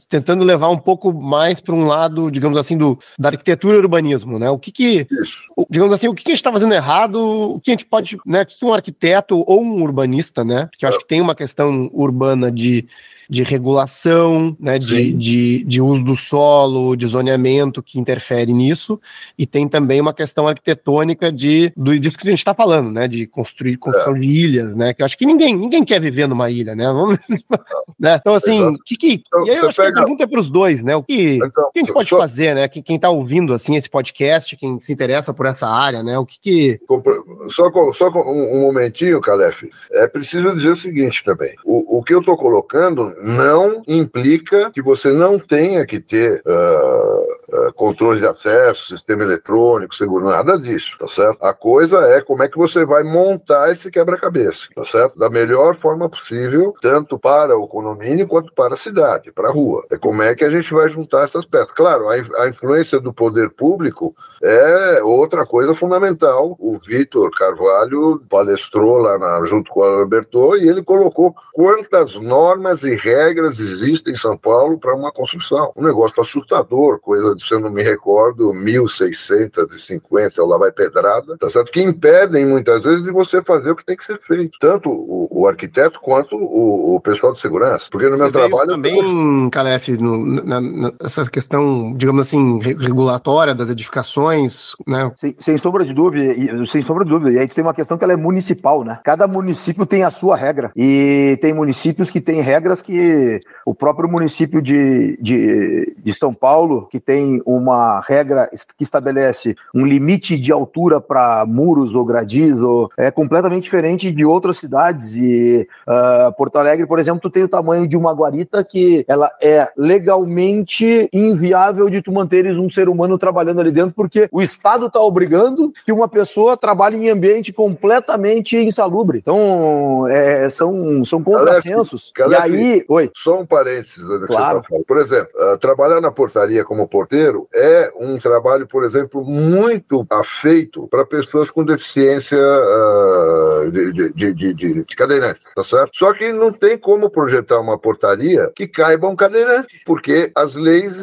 tentando levar um pouco mais para um lado, digamos assim, do, da arquitetura e urbanismo, né? O que que, digamos assim, o que, que a gente está fazendo errado, o que a gente pode, né, que um arquiteto ou um urbanista, né? Porque eu acho que tem uma questão urbana de de regulação, né, de, de, de, uso do solo, de zoneamento que interfere nisso, e tem também uma questão arquitetônica de, do, disso que a gente está falando, né, de construir construção é. de ilhas, né, que eu acho que ninguém, ninguém quer viver numa ilha, né, Vamos, né? então assim, que, que, então, e aí eu acho pega... que a pergunta é para os dois, né, o que, então, que a gente pode fazer, né, que quem está ouvindo, assim, esse podcast, quem se interessa por essa área, né, o que que... Só, só um, um momentinho, Calef, é preciso dizer o seguinte também, o, o que eu estou colocando não implica que você não tenha que ter uh, uh, controle de acesso, sistema eletrônico, seguro, nada disso, tá certo? A coisa é como é que você vai montar esse quebra-cabeça, tá certo? Da melhor forma possível, tanto para o condomínio quanto para a cidade, para a rua. É como é que a gente vai juntar essas peças. Claro, a, a influência do poder público é outra coisa fundamental. O Vitor Carvalho palestrou lá na, junto com a Alberto e ele colocou quantas normas e regras existem em São Paulo para uma construção. Um negócio assustador, coisa se eu não me recordo, 1650, lá vai pedrada, tá certo? Que impedem muitas vezes de você fazer o que tem que ser feito. Tanto o, o arquiteto quanto o, o, pessoal de segurança. Porque no você meu trabalho. também, tô... Calef, no, na, na, essa questão, digamos assim, regulatória das edificações, né? Sem, sem sombra de dúvida, e, sem sombra de dúvida. E aí tem uma questão que ela é municipal, né? Cada município tem a sua regra. E tem municípios que têm regras que o próprio município de, de, de São Paulo, que tem uma regra que estabelece um limite de altura para muros ou gradis, ou, é completamente diferente de outras cidades. E uh, Porto Alegre, por exemplo, tu tem o tamanho de uma guarita que ela é legalmente inviável de tu manteres um ser humano trabalhando ali dentro, porque o Estado está obrigando que uma pessoa trabalhe em ambiente completamente insalubre. Então, é, são, são contrassensos. e aí, Oi. Só um parênteses do claro. tá Por exemplo, uh, trabalhar na portaria como porteiro é um trabalho, por exemplo, muito afeito para pessoas com deficiência uh, de, de, de, de, de cadeirante, tá certo? Só que não tem como projetar uma portaria que caiba um cadeirante, porque as leis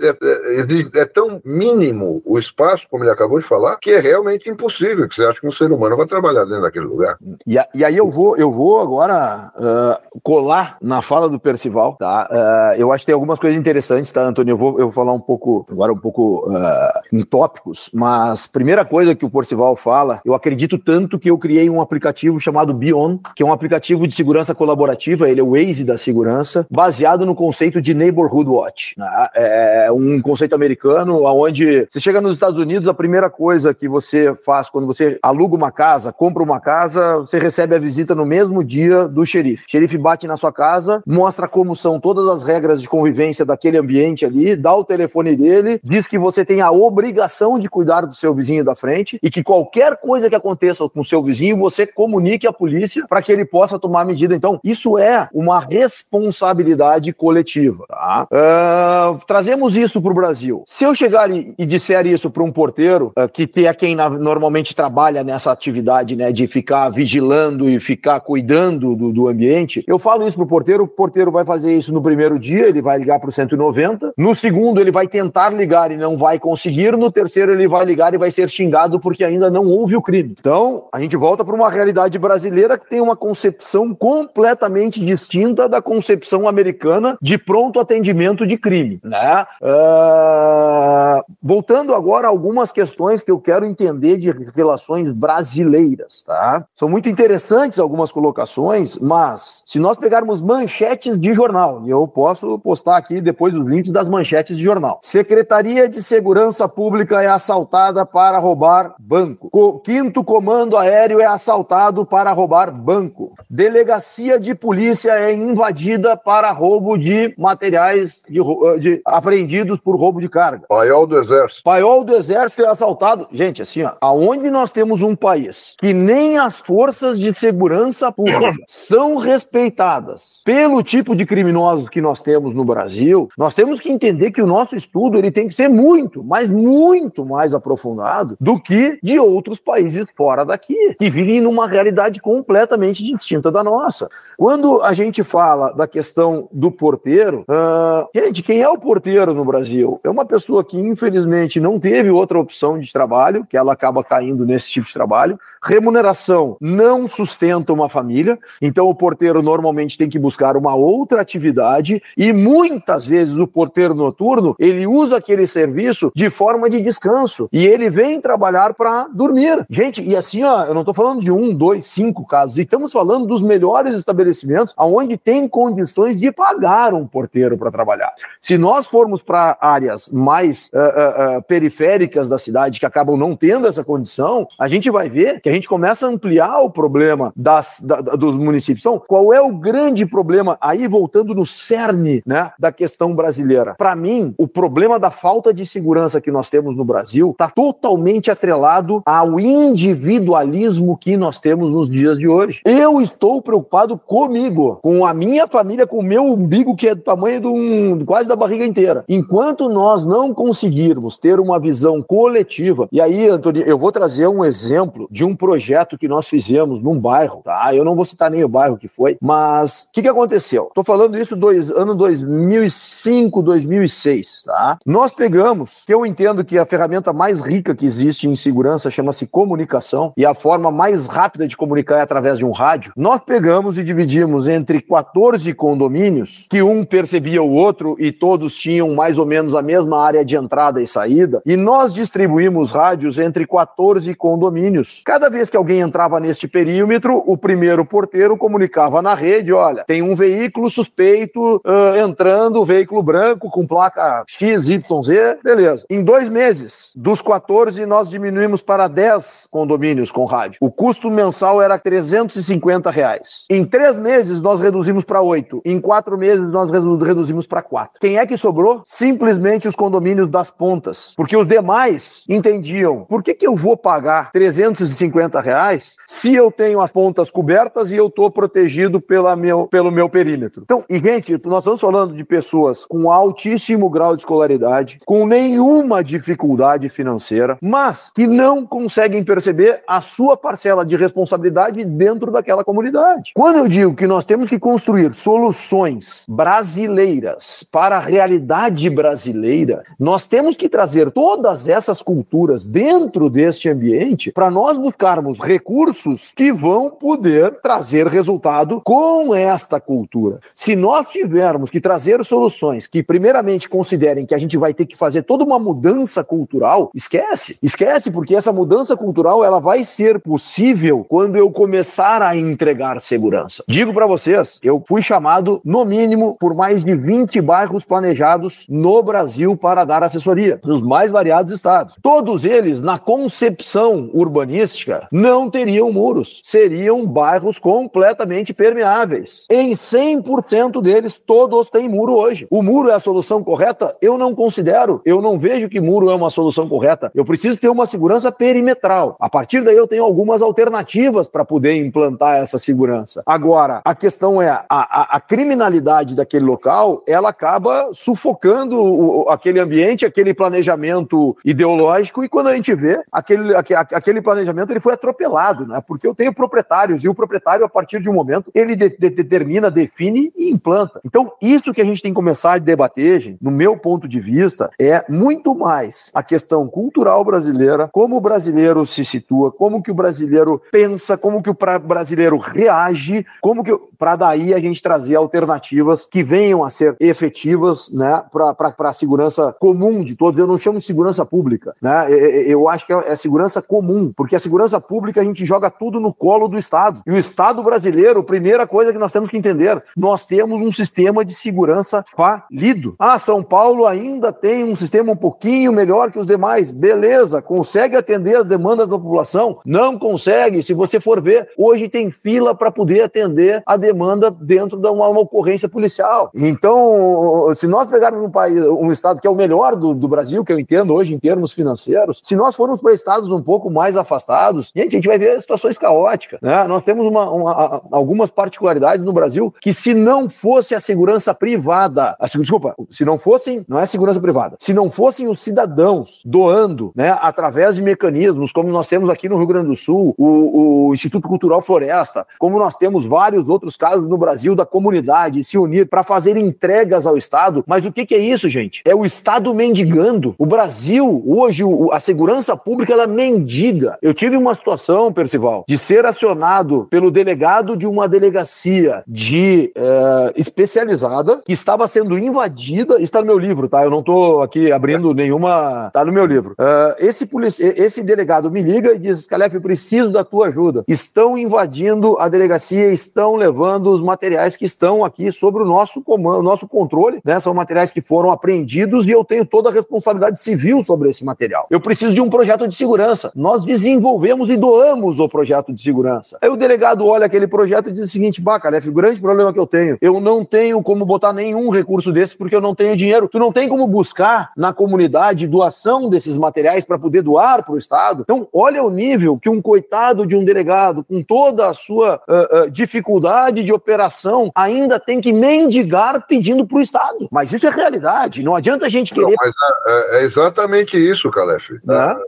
é, é, é tão mínimo o espaço, como ele acabou de falar, que é realmente impossível que você acha que um ser humano vai trabalhar dentro daquele lugar. E, e aí eu vou, eu vou agora uh, colar na fala do Percival, tá? Uh, eu acho que tem algumas coisas interessantes, tá, Antônio? Eu vou, eu vou falar um pouco, agora um pouco uh, em tópicos, mas primeira coisa que o Percival fala, eu acredito tanto que eu criei um aplicativo chamado Bion, que é um aplicativo de segurança colaborativa, ele é o Waze da segurança, baseado no conceito de Neighborhood Watch. Né? É um conceito americano, onde você chega nos Estados Unidos, a primeira coisa que você faz quando você aluga uma casa, compra uma casa, você recebe a visita no mesmo dia do xerife. O xerife bate na sua casa, mostra como são todas as regras de convivência daquele ambiente ali, dá o telefone dele, diz que você tem a obrigação de cuidar do seu vizinho da frente e que qualquer coisa que aconteça com o seu vizinho, você comunique à polícia para que ele possa tomar medida. Então, isso é uma responsabilidade coletiva. Tá? Uh, trazemos isso para o Brasil. Se eu chegar e, e disser isso para um porteiro, uh, que, é quem na, normalmente trabalha nessa atividade né, de ficar vigilando e ficar cuidando do, do ambiente, eu falo isso para o porteiro, porteiro vai fazer isso no primeiro dia, ele vai ligar para o 190. No segundo, ele vai tentar ligar e não vai conseguir. No terceiro, ele vai ligar e vai ser xingado porque ainda não houve o crime. Então, a gente volta para uma realidade brasileira que tem uma concepção completamente distinta da concepção americana de pronto atendimento de crime. Né? Uh... Voltando agora a algumas questões que eu quero entender de relações brasileiras. Tá? São muito interessantes algumas colocações, mas se nós pegarmos manchetes de jornal. E eu posso postar aqui depois os links das manchetes de jornal. Secretaria de Segurança Pública é assaltada para roubar banco. Co Quinto Comando Aéreo é assaltado para roubar banco. Delegacia de Polícia é invadida para roubo de materiais de, eh, de apreendidos por roubo de carga. Paiol do Exército. Paiol do Exército é assaltado. Gente, assim, ó, aonde nós temos um país que nem as forças de segurança pública são respeitadas pelo tipo de criminosos que nós temos no Brasil, nós temos que entender que o nosso, estudo ele tem que ser muito, mas muito mais aprofundado do que de outros países fora daqui, que vivem numa realidade completamente distinta da nossa. Quando a gente fala da questão do porteiro, uh, gente, quem é o porteiro no Brasil? É uma pessoa que, infelizmente, não teve outra opção de trabalho, que ela acaba caindo nesse tipo de trabalho. Remuneração não sustenta uma família, então o porteiro normalmente tem que buscar uma outra atividade e muitas vezes o porteiro noturno ele usa aquele serviço de forma de descanso e ele vem trabalhar para dormir. Gente, e assim, ó, eu não estou falando de um, dois, cinco casos, estamos falando dos melhores estabelecimentos aonde tem condições de pagar um porteiro para trabalhar. Se nós formos para áreas mais uh, uh, uh, periféricas da cidade que acabam não tendo essa condição, a gente vai ver que a gente começa a ampliar o problema das, da, dos municípios. Então, qual é o grande problema? Aí, voltando no cerne né, da questão brasileira. Para mim, o problema da falta de segurança que nós temos no Brasil está totalmente atrelado ao individualismo que nós temos nos dias de hoje. Eu estou preocupado comigo, com a minha família, com o meu umbigo, que é do tamanho de um, quase da barriga inteira. Enquanto nós não conseguirmos ter uma visão coletiva, e aí, Antônio, eu vou trazer um exemplo de um projeto que nós fizemos num bairro, tá? Eu não vou citar nem o bairro que foi, mas o que, que aconteceu? Tô falando isso dois, ano 2005, 2006, tá? Nós pegamos, que eu entendo que a ferramenta mais rica que existe em segurança chama-se comunicação, e a forma mais rápida de comunicar é através de um rádio. Nós pegamos e dividimos entre 14 condomínios, que um percebia o outro e todos tinham mais ou menos a mesma área de entrada e saída, e nós distribuímos rádios entre 14 condomínios. Cada vez que alguém entrava neste perímetro, o primeiro porteiro comunicava na rede: olha, tem um veículo suspeito uh, entrando, veículo branco com placa XYZ, beleza. Em dois meses, dos 14, nós diminuímos para 10 condomínios com rádio. O custo mensal era 350 reais. Em três meses, nós reduzimos para 8. Em quatro meses, nós reduzimos para 4. Quem é que sobrou? Simplesmente os condomínios das pontas. Porque os demais entendiam: por que, que eu vou pagar 350 reais se eu tenho as pontas cobertas e eu estou protegido pela meu, pelo meu perímetro? Então, e gente, nós estamos falando de pessoas com altíssimo grau de escolaridade, com nenhuma dificuldade financeira, mas que não conseguem perceber a sua parcela de responsabilidade dentro daquela comunidade. Quando eu digo que nós temos que construir soluções brasileiras para a realidade brasileira, nós temos que trazer todas essas culturas dentro deste ambiente para nós buscarmos recursos que vão poder trazer resultado com esta cultura. Se nós tivermos que trazer soluções que, primeiramente, considerem que a gente vai ter que fazer toda uma mudança cultural, esquece. Esquece, porque essa mudança cultural ela vai ser possível quando eu começar a entregar segurança. Digo para vocês, eu fui chamado, no mínimo, por mais de 20 bairros planejados no Brasil para dar assessoria, dos mais variados estados. Todos eles, na concepção urbanística, não teriam muros, seriam bairros completamente permeáveis. Em 100% deles, todos têm muro hoje. O muro é a solução correta? Eu não considero, eu não vejo que muro é uma solução correta. Eu preciso ter uma segurança perimetral. A partir daí, eu tenho algumas alternativas para poder implantar essa segurança. Agora, a questão é a, a, a criminalidade daquele local, ela acaba sufocando o, aquele ambiente, aquele planejamento ideológico, e quando a gente vê, aquele, aquele planejamento ele foi atropelado, né? Porque eu tenho proprietários, e o proprietário, a partir de um momento, ele de, de, determina, define e implanta. Então, isso que a gente tem que começar a debater, gente, no meu ponto de vista, é muito mais a questão cultural brasileira, como o brasileiro se situa, como que o brasileiro pensa, como que o brasileiro reage, como que para daí a gente trazer alternativas que venham a ser efetivas, né, para a segurança comum de todos. Eu não chamo de segurança pública, né? Eu acho que é segurança comum, porque a pública a gente joga tudo no colo do Estado. E o Estado brasileiro, primeira coisa que nós temos que entender, nós temos um sistema de segurança falido. Ah, São Paulo ainda tem um sistema um pouquinho melhor que os demais. Beleza, consegue atender as demandas da população? Não consegue. Se você for ver, hoje tem fila para poder atender a demanda dentro de uma, uma, ocorrência policial. Então, se nós pegarmos um país, um estado que é o melhor do, do Brasil, que eu entendo hoje em termos financeiros, se nós formos para estados um pouco mais afastados, gente, a gente vai ver situações caóticas. Né? Nós temos uma, uma, algumas particularidades no Brasil que, se não fosse a segurança privada, a, desculpa, se não fossem, não é é segurança privada. Se não fossem os cidadãos doando, né, através de mecanismos como nós temos aqui no Rio Grande do Sul, o, o Instituto Cultural Floresta, como nós temos vários outros casos no Brasil da comunidade se unir para fazer entregas ao Estado. Mas o que, que, é isso, gente? É o Estado mendigando. O Brasil, hoje, a segurança pública, ela mendiga. Eu tive uma situação, Percival, de ser acionado pelo delegado de uma delegacia de uh, especializada que estava sendo invadida. Está no meu livro, tá? Eu não estou aqui abrindo nenhuma. Tá no meu livro. Uh, esse, polici... esse delegado me liga e diz: Calef, preciso da tua ajuda. Estão invadindo a delegacia, estão levando os materiais que estão aqui sobre o nosso comando, nosso controle, né? São materiais que foram apreendidos e eu tenho toda a responsabilidade civil sobre esse material. Eu preciso de um projeto de segurança. Nós desenvolvemos e doamos o projeto de segurança. Aí o delegado olha aquele projeto e diz o seguinte: Bah, Calef, o grande problema que eu tenho, eu não tenho como botar nenhum recurso desse porque eu não tenho dinheiro. Tu não tem como buscar na comunidade doação desses materiais para poder doar para o Estado. Então, olha o nível que um coitado de um delegado, com toda a sua uh, uh, dificuldade de operação, ainda tem que mendigar pedindo para o Estado. Mas isso é realidade. Não adianta a gente querer. Não, mas é, é, exatamente isso, Calef.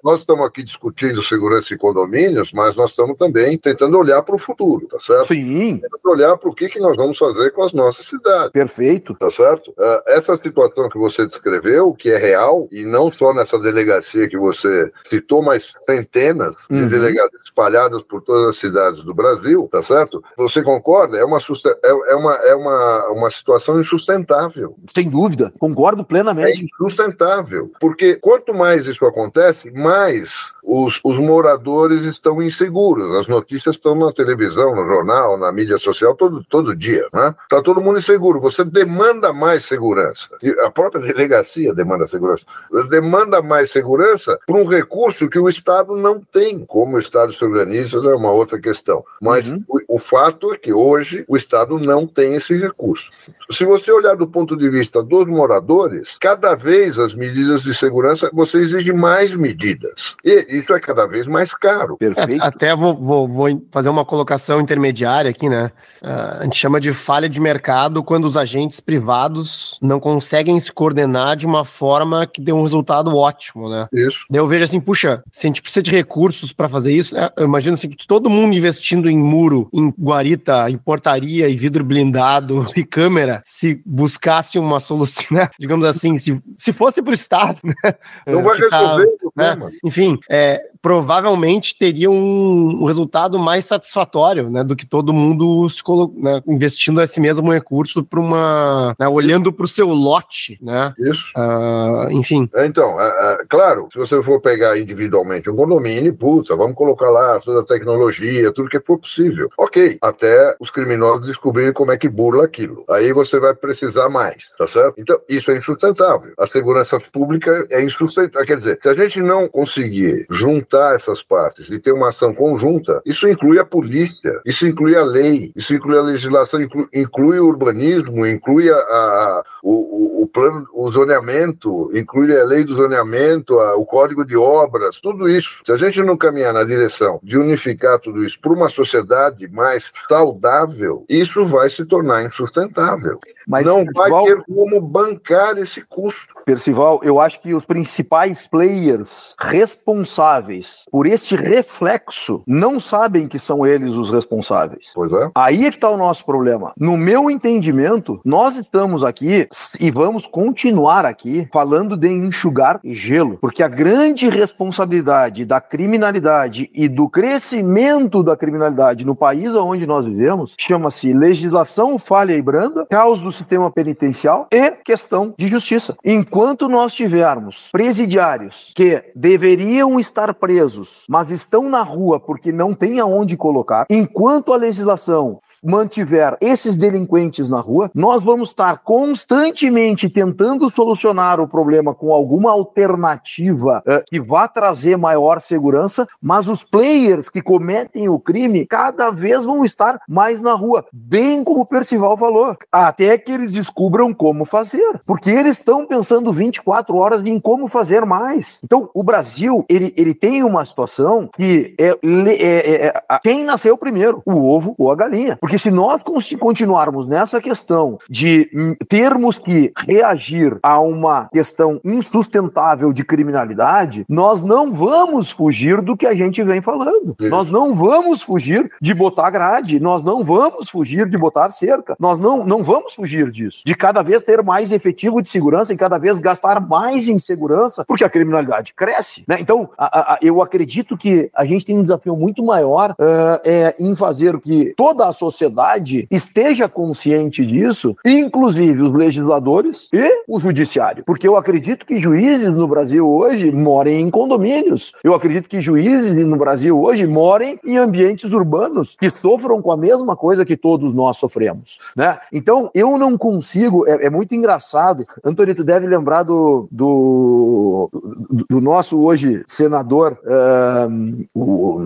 Nós estamos aqui discutindo segurança em condomínios, mas nós estamos também tentando olhar para o futuro, tá certo? Sim. Tentando olhar para o que, que nós vamos fazer com as nossas cidades. Perfeito. Tá certo? Uh, essa situação que você descreveu, que é real, e não só nessa delegacia que você citou, mas centenas uhum. de delegados espalhadas por todas as cidades do Brasil, tá certo? Você concorda? É uma, é, é uma, é uma, uma situação insustentável. Sem dúvida, concordo plenamente. É insustentável, porque quanto mais isso acontece, mais os, os moradores estão inseguros. As notícias estão na televisão, no jornal, na mídia social, todo, todo dia. Né? Está todo mundo inseguro. Você demanda mais segurança. E a própria delegacia demanda segurança. Demanda mais segurança por um recurso que o Estado não tem. Como o Estado se organiza é uma outra questão. Mas uhum. o, o fato é que hoje o Estado não tem esse recurso. Se você olhar do ponto de vista dos moradores, cada vez as medidas de segurança, você exige mais medidas. E isso é cada vez mais caro. Perfeito. É, até vou, vou, vou, fazer uma colocação intermediária aqui, né? Uh, a gente chama de falha de mercado quando os agentes privados não conseguem se coordenar de uma forma que dê um resultado ótimo, né? Isso. Daí eu vejo assim, puxa, se a gente precisa de recursos para fazer isso, né? eu imagino assim que todo mundo investindo em muro, em guarita, em portaria e vidro blindado e câmera, se buscasse uma solução, né? digamos assim, se, se fosse para o Estado, né? Não vai resolver tá, o problema. Né? Enfim, é, provavelmente teria um, um, resultado mais satisfatório, né, do que todo mundo se né, investindo esse mesmo recurso para uma, né, olhando para o seu lote, né? Isso. Uh, enfim. É, então, é, é, claro, se você for pegar individualmente um condomínio, putz, vamos colocar lá toda a tecnologia, tudo que for possível. Ok, até os criminosos descobrirem como é que burla aquilo. Aí você vai precisar mais, tá certo? Então, isso é insustentável. A segurança pública é insustentável. Quer dizer, se a gente não conseguir juntar essas partes e ter uma ação conjunta, isso inclui a polícia, isso inclui a lei, isso inclui a legislação, inclui, inclui o urbanismo, inclui a, a o, o, plano, o zoneamento, inclui a lei do zoneamento, a, o código de obras, tudo isso. Se a gente não caminhar na direção de unificar tudo isso para uma sociedade mais saudável, isso vai se tornar insustentável. Mas não Percival, vai ter como bancar esse custo. Percival, eu acho que os principais players responsáveis por este reflexo não sabem que são eles os responsáveis. Pois é. Aí é que está o nosso problema. No meu entendimento, nós estamos aqui e vamos continuar aqui falando de enxugar gelo, porque a grande responsabilidade da criminalidade e do crescimento da criminalidade no país onde nós vivemos chama-se legislação falha e branda, caos do sistema penitencial e questão de justiça. Enquanto nós tivermos presidiários que deveriam estar presos, mas estão na rua porque não tem aonde colocar, enquanto a legislação mantiver esses delinquentes na rua, nós vamos estar constantemente tentando solucionar o problema com alguma alternativa uh, que vá trazer maior segurança, mas os players que cometem o crime cada vez vão estar mais na rua, bem como o Percival falou, até que eles descubram como fazer, porque eles estão pensando 24 horas em como fazer mais. Então, o Brasil, ele, ele tem uma situação que é, é, é, é quem nasceu primeiro, o ovo ou a galinha. Porque se nós continuarmos nessa questão de termos temos que reagir a uma questão insustentável de criminalidade, nós não vamos fugir do que a gente vem falando. Isso. Nós não vamos fugir de botar grade, nós não vamos fugir de botar cerca, nós não, não vamos fugir disso. De cada vez ter mais efetivo de segurança e cada vez gastar mais em segurança, porque a criminalidade cresce. Né? Então, a, a, eu acredito que a gente tem um desafio muito maior uh, é, em fazer que toda a sociedade esteja consciente disso, inclusive os legisladores e o judiciário. Porque eu acredito que juízes no Brasil hoje morem em condomínios. Eu acredito que juízes no Brasil hoje morem em ambientes urbanos que sofram com a mesma coisa que todos nós sofremos. Né? Então, eu não consigo, é, é muito engraçado. Antônio, tu deve lembrar do, do, do nosso hoje senador, uh, o,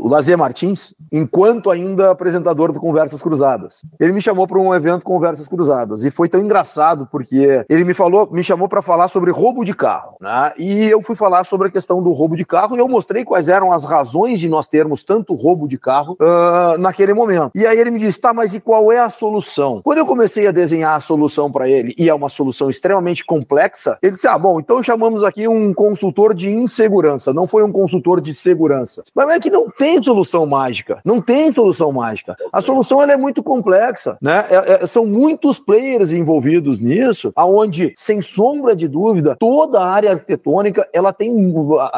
o Lazer Martins, enquanto ainda apresentador do Conversas Cruzadas. Ele me chamou para um evento Conversas Cruzadas e foi tão engraçado porque ele me falou, me chamou para falar sobre roubo de carro, né? E eu fui falar sobre a questão do roubo de carro e eu mostrei quais eram as razões de nós termos tanto roubo de carro uh, naquele momento. E aí ele me disse, tá, mas e qual é a solução? Quando eu comecei a desenhar a solução para ele e é uma solução extremamente complexa, ele disse, ah, bom, então chamamos aqui um consultor de insegurança, não foi um consultor de segurança. Mas é que não tem solução mágica, não tem solução mágica. A solução ela é muito complexa, né? É, é, são muitos players envolvidos nisso, aonde sem sombra de dúvida toda a área arquitetônica ela tem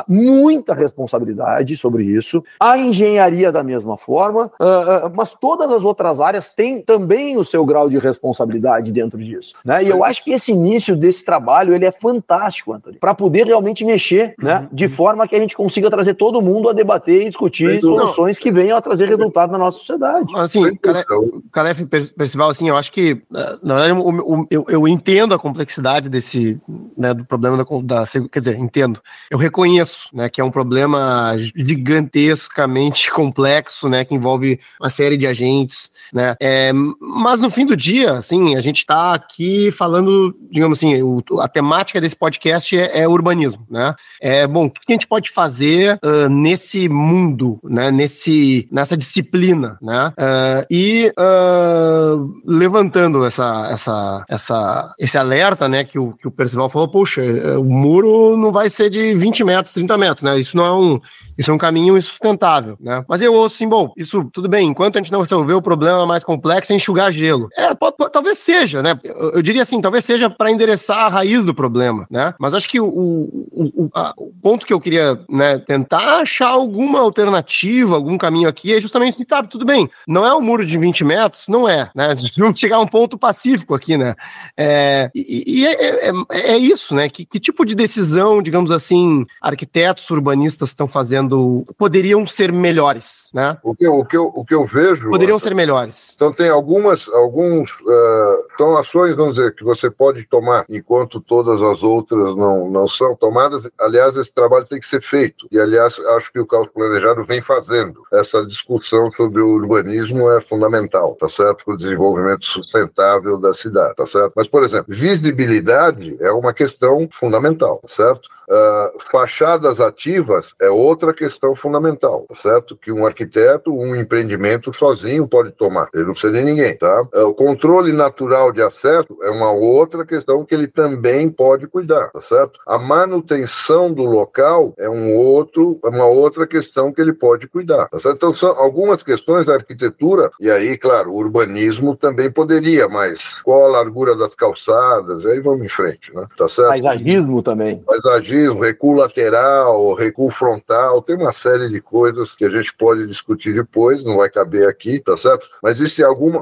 muita responsabilidade sobre isso. A engenharia da mesma forma, uh, uh, mas todas as outras áreas têm também o seu grau de responsabilidade dentro disso, né? E eu acho que esse início desse trabalho ele é fantástico, Antônio, para poder realmente mexer, né? Uhum. De forma que a gente consiga trazer todo mundo a debater e discutir soluções que venham a trazer resultado na nossa sociedade. Assim, Calef Percival, assim, eu acho que, eh, na verdade, eu, eu, eu entendo a complexidade desse, né, do problema da, da, quer dizer, entendo. Eu reconheço, né, que é um problema gigantescamente complexo, né, que envolve uma série de agentes, né, é, mas no fim do dia, assim, a gente está aqui falando, digamos assim, o, a temática desse podcast é, é, urbanismo, né, é, bom, o que a gente pode fazer uh, nesse mundo, né, nesse, nessa disciplina, né, uh, e uh, levantando essa, essa, essa, esse alerta, né, que o, que o Percival falou, poxa, eh, o muro não vai ser de 20 metros, 30 metros, né? Isso não é um, isso é um caminho insustentável, né? Mas eu ouço assim, bom, isso tudo bem, enquanto a gente não resolver o problema mais complexo, é enxugar gelo. É, pode, pode, talvez seja, né? Eu, eu, diria assim, talvez seja para endereçar a raiz do problema, né? Mas acho que o, o, o, a, o ponto que eu queria, né, tentar achar alguma alternativa, algum caminho aqui, é justamente assim, tá, tudo bem, não é um muro de 20 metros, não é, né? Vamos chegar a um ponto pacífico aqui, né? É, e, e é, é, é, isso, né? Que, que tipo de decisão, digamos assim, arquitetos, urbanistas estão fazendo poderiam ser melhores, né? O que, o que, eu, o que eu vejo. Poderiam ser melhores. Então, tem algumas. alguns uh, São ações, vamos dizer, que você pode tomar enquanto todas as outras não, não são tomadas. Aliás, esse trabalho tem que ser feito. E, aliás, acho que o caos planejado vem fazendo. Essa discussão sobre o urbanismo é fundamental, tá certo? Para o desenvolvimento sustentável da cidade, tá certo? Mas, por exemplo, visibilidade é uma questão fundamental, certo? Uh, fachadas ativas é outra questão fundamental, tá certo? Que um arquiteto, um empreendimento sozinho pode tomar, ele não precisa de ninguém, tá? Uh, o controle natural de acesso é uma outra questão que ele também pode cuidar, tá certo? A manutenção do local é um outro, é uma outra questão que ele pode cuidar, tá certo? Então são algumas questões da arquitetura e aí, claro, o urbanismo também poderia, mas qual a largura das calçadas? Aí vamos em frente, né? Tá certo? Paisagismo também. Paisagismo recuo lateral, recuo frontal, tem uma série de coisas que a gente pode discutir depois, não vai caber aqui, tá certo? Mas existe alguma,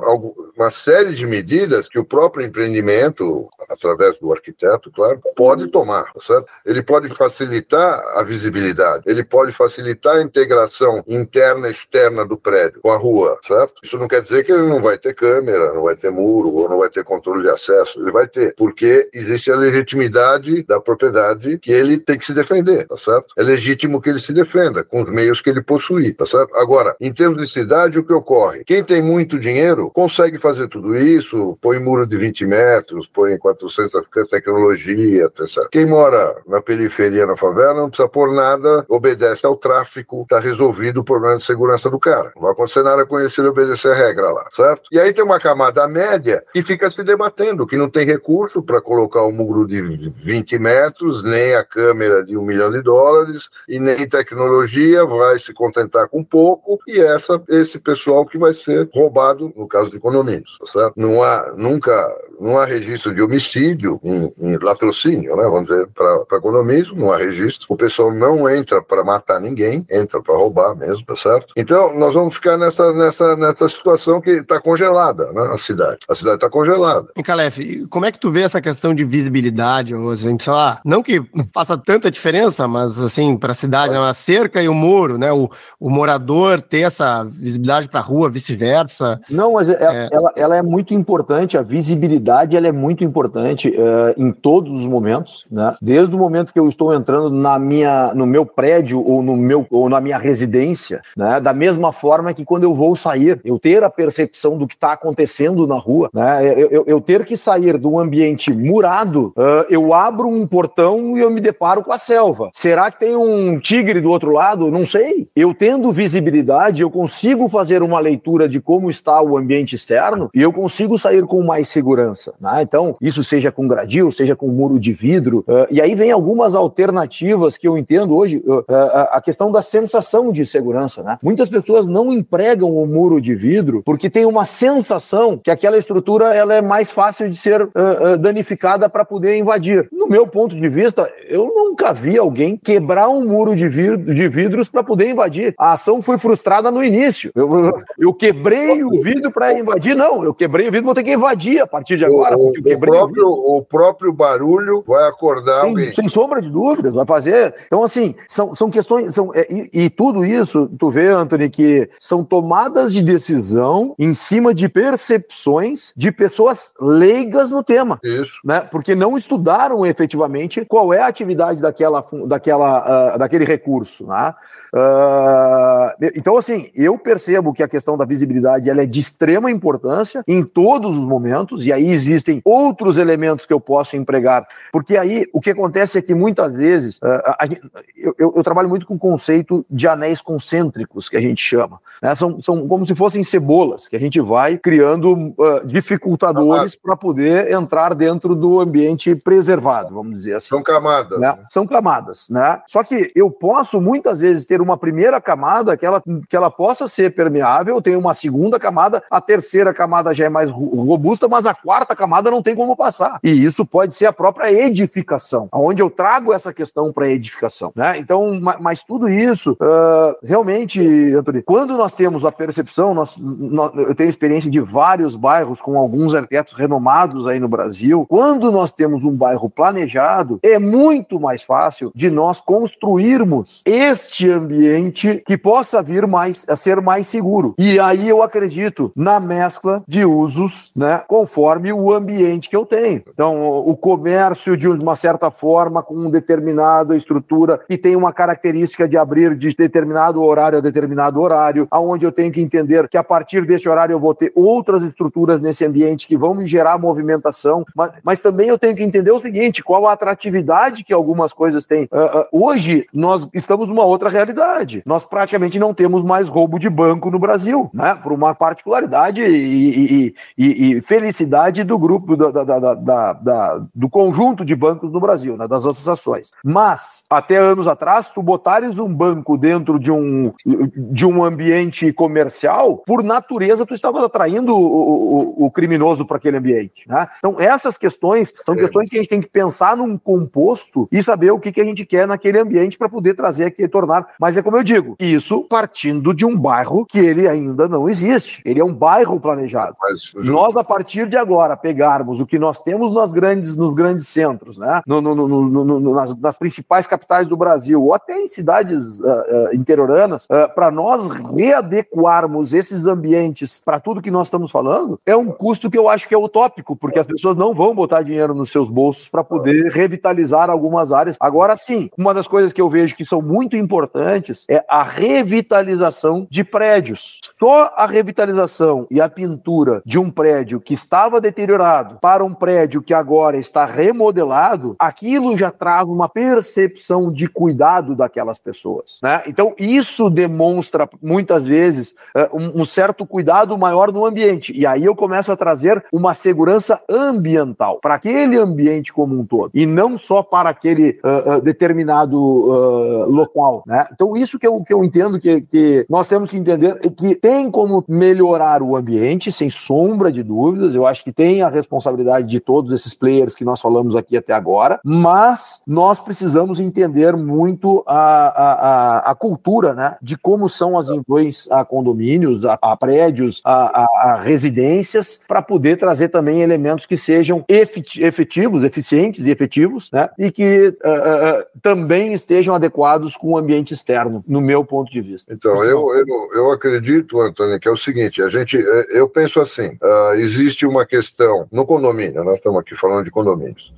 uma série de medidas que o próprio empreendimento, através do arquiteto, claro, pode tomar, tá certo? Ele pode facilitar a visibilidade, ele pode facilitar a integração interna e externa do prédio com a rua, certo? Isso não quer dizer que ele não vai ter câmera, não vai ter muro, ou não vai ter controle de acesso, ele vai ter, porque existe a legitimidade da propriedade que ele tem que se defender, tá certo? É legítimo que ele se defenda com os meios que ele possui, tá certo? Agora, em termos de cidade, o que ocorre? Quem tem muito dinheiro consegue fazer tudo isso, põe muro de 20 metros, põe 400 tecnologia, etc. Quem mora na periferia, na favela, não precisa pôr nada, obedece ao tráfico, está resolvido o problema de segurança do cara. Não vai acontecer nada com ele se ele obedecer a regra lá, certo? E aí tem uma camada média que fica se debatendo, que não tem recurso para colocar um muro de 20 metros, nem a câmera de um milhão de dólares, e nem tecnologia, vai se contentar com pouco, e essa, esse pessoal que vai ser roubado no caso de condomínios, tá certo? Não há, nunca, não há registro de homicídio em, em latrocínio, né? Vamos dizer, para condomínio, não há registro. O pessoal não entra para matar ninguém, entra para roubar mesmo, tá certo? Então, nós vamos ficar nessa, nessa, nessa situação que está congelada, né? A cidade. A cidade está congelada. E Calef, como é que tu vê essa questão de visibilidade, ou assim, sei lá, não que faça tanta diferença, mas assim, para a cidade, né? a cerca e o muro, né? O, o morador ter essa visibilidade para a rua, vice-versa. Não, mas é, é... Ela, ela é muito importante, a visibilidade ela é muito importante uh, em todos os momentos, né? Desde o momento que eu estou entrando na minha, no meu prédio ou no meu ou na minha residência, né? Da mesma forma que quando eu vou sair, eu ter a percepção do que está acontecendo na rua, né? Eu, eu, eu, ter que sair de um ambiente murado, uh, eu abro um portão e eu me deparo com a selva. Será que tem um tigre do outro lado? Não sei. Eu tendo visibilidade, eu consigo fazer uma leitura de como está o ambiente externo e eu consigo sair com mais segurança. Né? Então, isso seja com gradil, seja com muro de vidro. Uh, e aí vem algumas alternativas que eu entendo hoje, uh, a questão da sensação de segurança. Né? Muitas pessoas não empregam o muro de vidro porque tem uma sensação que aquela estrutura ela é mais fácil de ser uh, danificada para poder invadir. No meu ponto de vista, eu nunca vi alguém quebrar um muro de, vidro, de vidros para poder invadir. A ação foi frustrada no início. Eu, eu quebrei o vidro para invadir, não. Eu quebrei o vidro, vou ter que invadir a partir de agora. O, o próprio, o, o, próprio barulho vai acordar sem, alguém. Sem sombra de dúvidas, vai fazer. Então, assim, são, são questões. São, é, e, e tudo isso, tu vê, Anthony, que são tomadas de decisão em cima de percepções de pessoas leigas no tema. Isso. Né? Porque não estudaram efetivamente qual é a atividade daquela, daquela, uh, daquele recurso. Né? Uh, então, assim, eu percebo que a questão da visibilidade ela é de extrema importância em todos os momentos, e aí existem outros elementos que eu posso empregar, porque aí o que acontece é que muitas vezes uh, a, eu, eu, eu, trabalho muito com o conceito de anéis concêntricos, que a gente chama. Né? São, são como se fossem cebolas, que a gente vai criando uh, dificultadores para poder entrar dentro do ambiente preservado, vamos dizer assim. São camadas. Né? São camadas, né? Só que eu posso muitas vezes ter uma primeira camada que ela, que ela possa ser permeável, tem uma segunda camada, a terceira camada já é mais robusta, mas a quarta camada não tem como passar. E isso pode ser a própria edificação, onde eu trago essa questão para edificação. Né? Então, mas tudo isso, uh, realmente, Antônio, quando nós temos a percepção, nós, nós, eu tenho experiência de vários bairros com alguns arquitetos renomados aí no Brasil, quando nós temos um bairro planejado, é muito mais fácil de nós construirmos este ambiente ambiente que possa vir mais a ser mais seguro. E aí eu acredito na mescla de usos, né, conforme o ambiente que eu tenho. Então, o comércio de uma certa forma com uma determinada estrutura que tem uma característica de abrir de determinado horário a determinado horário, aonde eu tenho que entender que a partir desse horário eu vou ter outras estruturas nesse ambiente que vão me gerar movimentação, mas, mas também eu tenho que entender o seguinte, qual a atratividade que algumas coisas têm. Uh, uh, hoje nós estamos numa outra realidade realidade. Nós praticamente não temos mais roubo de banco no Brasil, né? Por uma particularidade e, e, e, e felicidade do grupo, da, da, da, do conjunto de bancos no Brasil, né? das associações. Mas, até anos atrás, tu botares um banco dentro de um, de um ambiente comercial, por natureza, tu estava atraindo o, o, o criminoso para aquele ambiente. Né? Então, essas questões são questões que a gente tem que pensar num composto e saber o que, que a gente quer naquele ambiente para poder trazer aqui, tornar mas é como eu digo, isso partindo de um bairro que ele ainda não existe. Ele é um bairro planejado. Mas, nós, a partir de agora, pegarmos o que nós temos nas grandes, nos grandes centros, né? No, no, no, nas, nas, principais capitais do Brasil, ou até em cidades uh, uh, interioranas, uh, para nós readequarmos esses ambientes para tudo que nós estamos falando, é um custo que eu acho que é utópico, porque as pessoas não vão botar dinheiro nos seus bolsos para poder revitalizar algumas áreas. Agora sim, uma das coisas que eu vejo que são muito importantes antes, é a revitalização de prédios. Só a revitalização e a pintura de um prédio que estava deteriorado para um prédio que agora está remodelado, aquilo já traz uma percepção de cuidado daquelas pessoas. Né? Então, isso demonstra muitas vezes eh, um, certo cuidado maior no ambiente. E aí eu começo a trazer uma segurança ambiental para aquele ambiente como um todo, e não só para aquele uh, uh, determinado uh, local. Né? Então, isso que eu, que eu entendo que, que nós temos que entender é que tem como melhorar o ambiente, sem sombra de dúvidas. Eu acho que tem a responsabilidade de todos esses players que nós falamos aqui até agora, mas nós precisamos entender muito a, a, a, a cultura né, de como são as invasões a condomínios, a, a prédios, a, a residências, para poder trazer também elementos que sejam efetivos, eficientes e efetivos, né, e que uh, uh, também estejam adequados com o ambiente externo, no meu ponto de vista. Então, eu, eu, eu acredito, Antônio, que é o seguinte: a gente, é, eu penso assim, uh, existe uma questão no condomínio, nós estamos aqui falando de condomínios,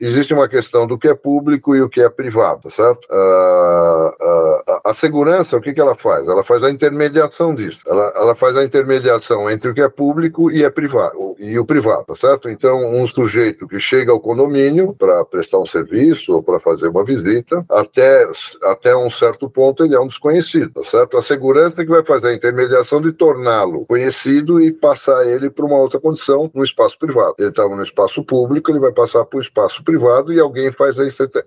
existe uma questão do que é público e o que é privado, certo? a segurança, o que, que ela faz? Ela faz a intermediação disso. Ela, ela faz a intermediação entre o que é público e é privado e o privado, certo? Então, um sujeito que chega ao condomínio para prestar um serviço ou para fazer uma visita, até, até um certo ponto ele é um desconhecido, certo? A segurança é que vai fazer a intermediação de torná-lo conhecido e passar ele para uma outra condição no espaço privado. Ele estava no espaço público, ele vai passar para o espaço privado e alguém faz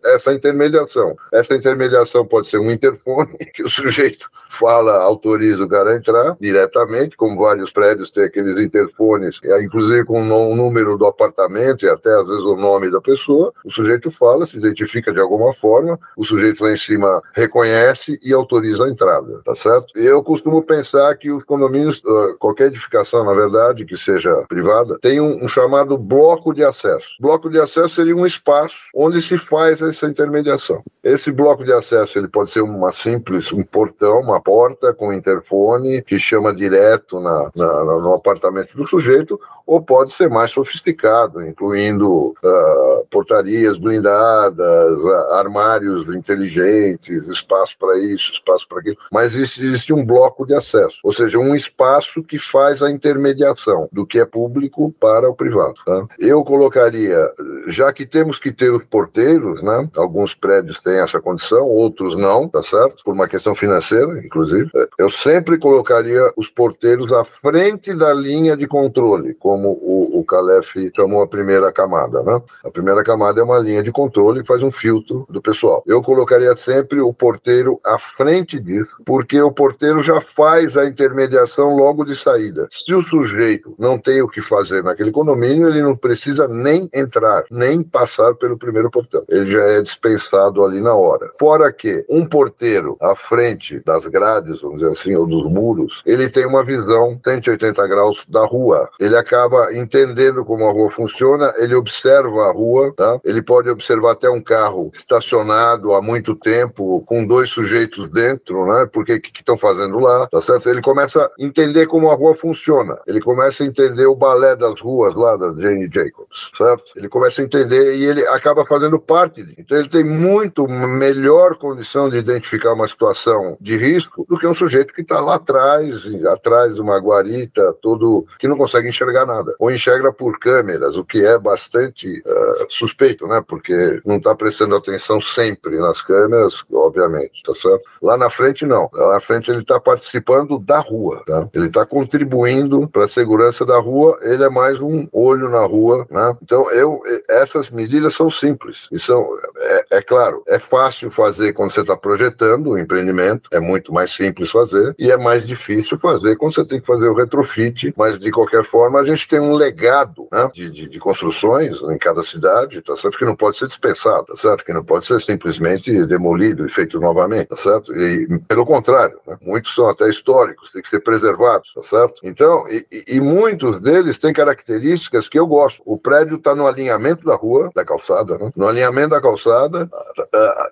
essa intermediação. Essa intermediação pode ser um interfone que o sujeito fala, autoriza o cara a entrar diretamente, como vários prédios têm aqueles interfones, inclusive com o número do apartamento e até às vezes o nome da pessoa. O sujeito fala, se identifica de alguma forma, o sujeito lá em cima reconhece e autoriza a entrada, tá certo? Eu costumo pensar que os condomínios, ah, qualquer edificação, na verdade, que seja privada, tem um, um chamado bloco de acesso. Bloco de acesso seria um espaço onde se faz essa intermediação. Esse bloco de acesso ele pode ser uma simples, um portão, uma porta com interfone que chama direto na, na, no apartamento do sujeito, ou pode ser mais sofisticado, incluindo uh, portarias blindadas, uh, armários inteligentes, espaço para isso, espaço para aquilo. Mas existe um bloco de acesso, ou seja, um espaço que faz a intermediação do que é público para o privado. Tá? Eu colocaria, já que temos que ter os porteiros, né? alguns prédios têm essa condição, outros não, tá certo? Por uma questão financeira, inclusive. Eu sempre colocaria os porteiros à frente da linha de controle, como o, o Calef chamou a primeira camada, né? A primeira camada é uma linha de controle que faz um filtro do pessoal. Eu colocaria sempre o porteiro à frente disso, porque o porteiro já faz a intermediação logo de saída. Se o sujeito não tem o que fazer naquele condomínio, ele não precisa nem entrar, nem passar pelo primeiro portão. Ele já é dispensado ali na hora. Fora que um porteiro à frente das grades, vamos dizer assim, ou dos muros, ele tem uma visão 180 graus da rua. Ele acaba acaba entendendo como a rua funciona, ele observa a rua, tá? ele pode observar até um carro estacionado há muito tempo, com dois sujeitos dentro, né? Porque que estão fazendo lá, tá certo? Ele começa a entender como a rua funciona, ele começa a entender o balé das ruas lá da Jane Jacobs, certo? Ele começa a entender e ele acaba fazendo parte disso. Então ele tem muito melhor condição de identificar uma situação de risco do que um sujeito que está lá atrás, atrás de uma guarita, todo que não consegue enxergar nada nada. Ou enxerga por câmeras, o que é bastante uh, suspeito, né? Porque não está prestando atenção sempre nas câmeras, obviamente, tá certo? Lá na frente, não. Lá na frente ele está participando da rua, tá? Ele está contribuindo para a segurança da rua, ele é mais um olho na rua, né? Então, eu, essas medidas são simples. E são, é, é claro, é fácil fazer quando você está projetando o empreendimento, é muito mais simples fazer, e é mais difícil fazer quando você tem que fazer o retrofit, mas de qualquer forma a gente gente tem um legado né, de, de, de, construções em cada cidade, tá certo? Que não pode ser dispensado, tá certo? Que não pode ser simplesmente demolido e feito novamente, tá certo? E, pelo contrário, né, muitos são até históricos, têm que ser preservados, tá certo? Então, e, e muitos deles têm características que eu gosto. O prédio está no alinhamento da rua, da calçada, né? No alinhamento da calçada,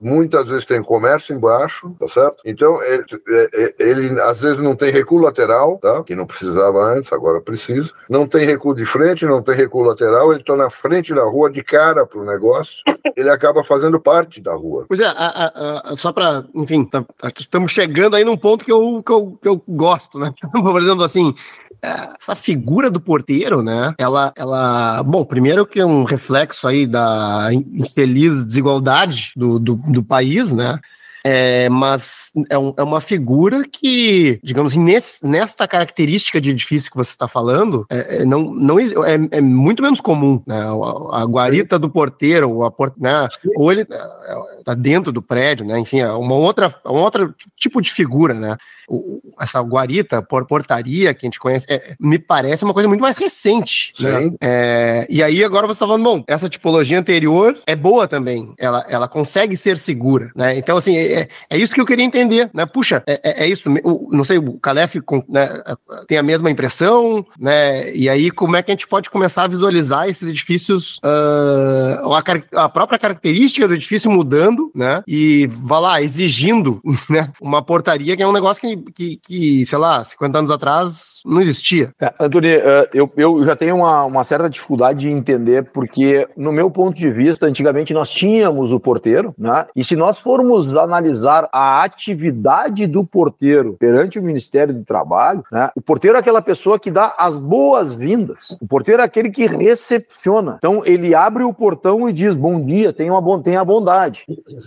muitas vezes tem comércio embaixo, tá certo? Então, ele, ele, ele às vezes não tem recuo lateral, tá? Que não precisava antes, agora precisa. Não tem tem recuo de frente, não tem recuo lateral, ele está na frente da rua, de cara para o negócio, ele acaba fazendo parte da rua. Pois é, a, a, a, só para, enfim, tá, estamos chegando aí num ponto que eu, que eu, que eu gosto, né? Por exemplo, assim, essa figura do porteiro, né? Ela, ela, bom, primeiro que é um reflexo aí da infeliz desigualdade do, do, do país, né? É, mas é, um, é, uma figura que, digamos, nesse, nesta característica de edifício que você está falando, é, é, não, não é, é, muito menos comum. Né? A, a guarita do porteiro, ou, a port, né? ou ele está dentro do prédio, né? enfim, é uma outra, um outro tipo de figura. Né? essa guarita, por portaria que a gente conhece, é, me parece uma coisa muito mais recente. Né? É, e aí agora você está falando, bom, essa tipologia anterior é boa também, ela, ela consegue ser segura, né? Então, assim, é, é isso que eu queria entender, né? Puxa, é, é, é isso, o, não sei, o Calef né, tem a mesma impressão, né? E aí como é que a gente pode começar a visualizar esses edifícios, uh, a, a, própria característica do edifício mudando, né? E, vá lá, exigindo né, uma portaria que é um negócio que que, que, sei lá, 50 anos atrás não existia. É, Antônio, é, eu, eu já tenho uma, uma certa dificuldade de entender, porque, no meu ponto de vista, antigamente nós tínhamos o porteiro, né? E se nós formos analisar a atividade do porteiro perante o Ministério do Trabalho, né? O porteiro é aquela pessoa que dá as boas-vindas. O porteiro é aquele que recepciona. Então, ele abre o portão e diz: bom dia, tenha, uma, tenha bondade.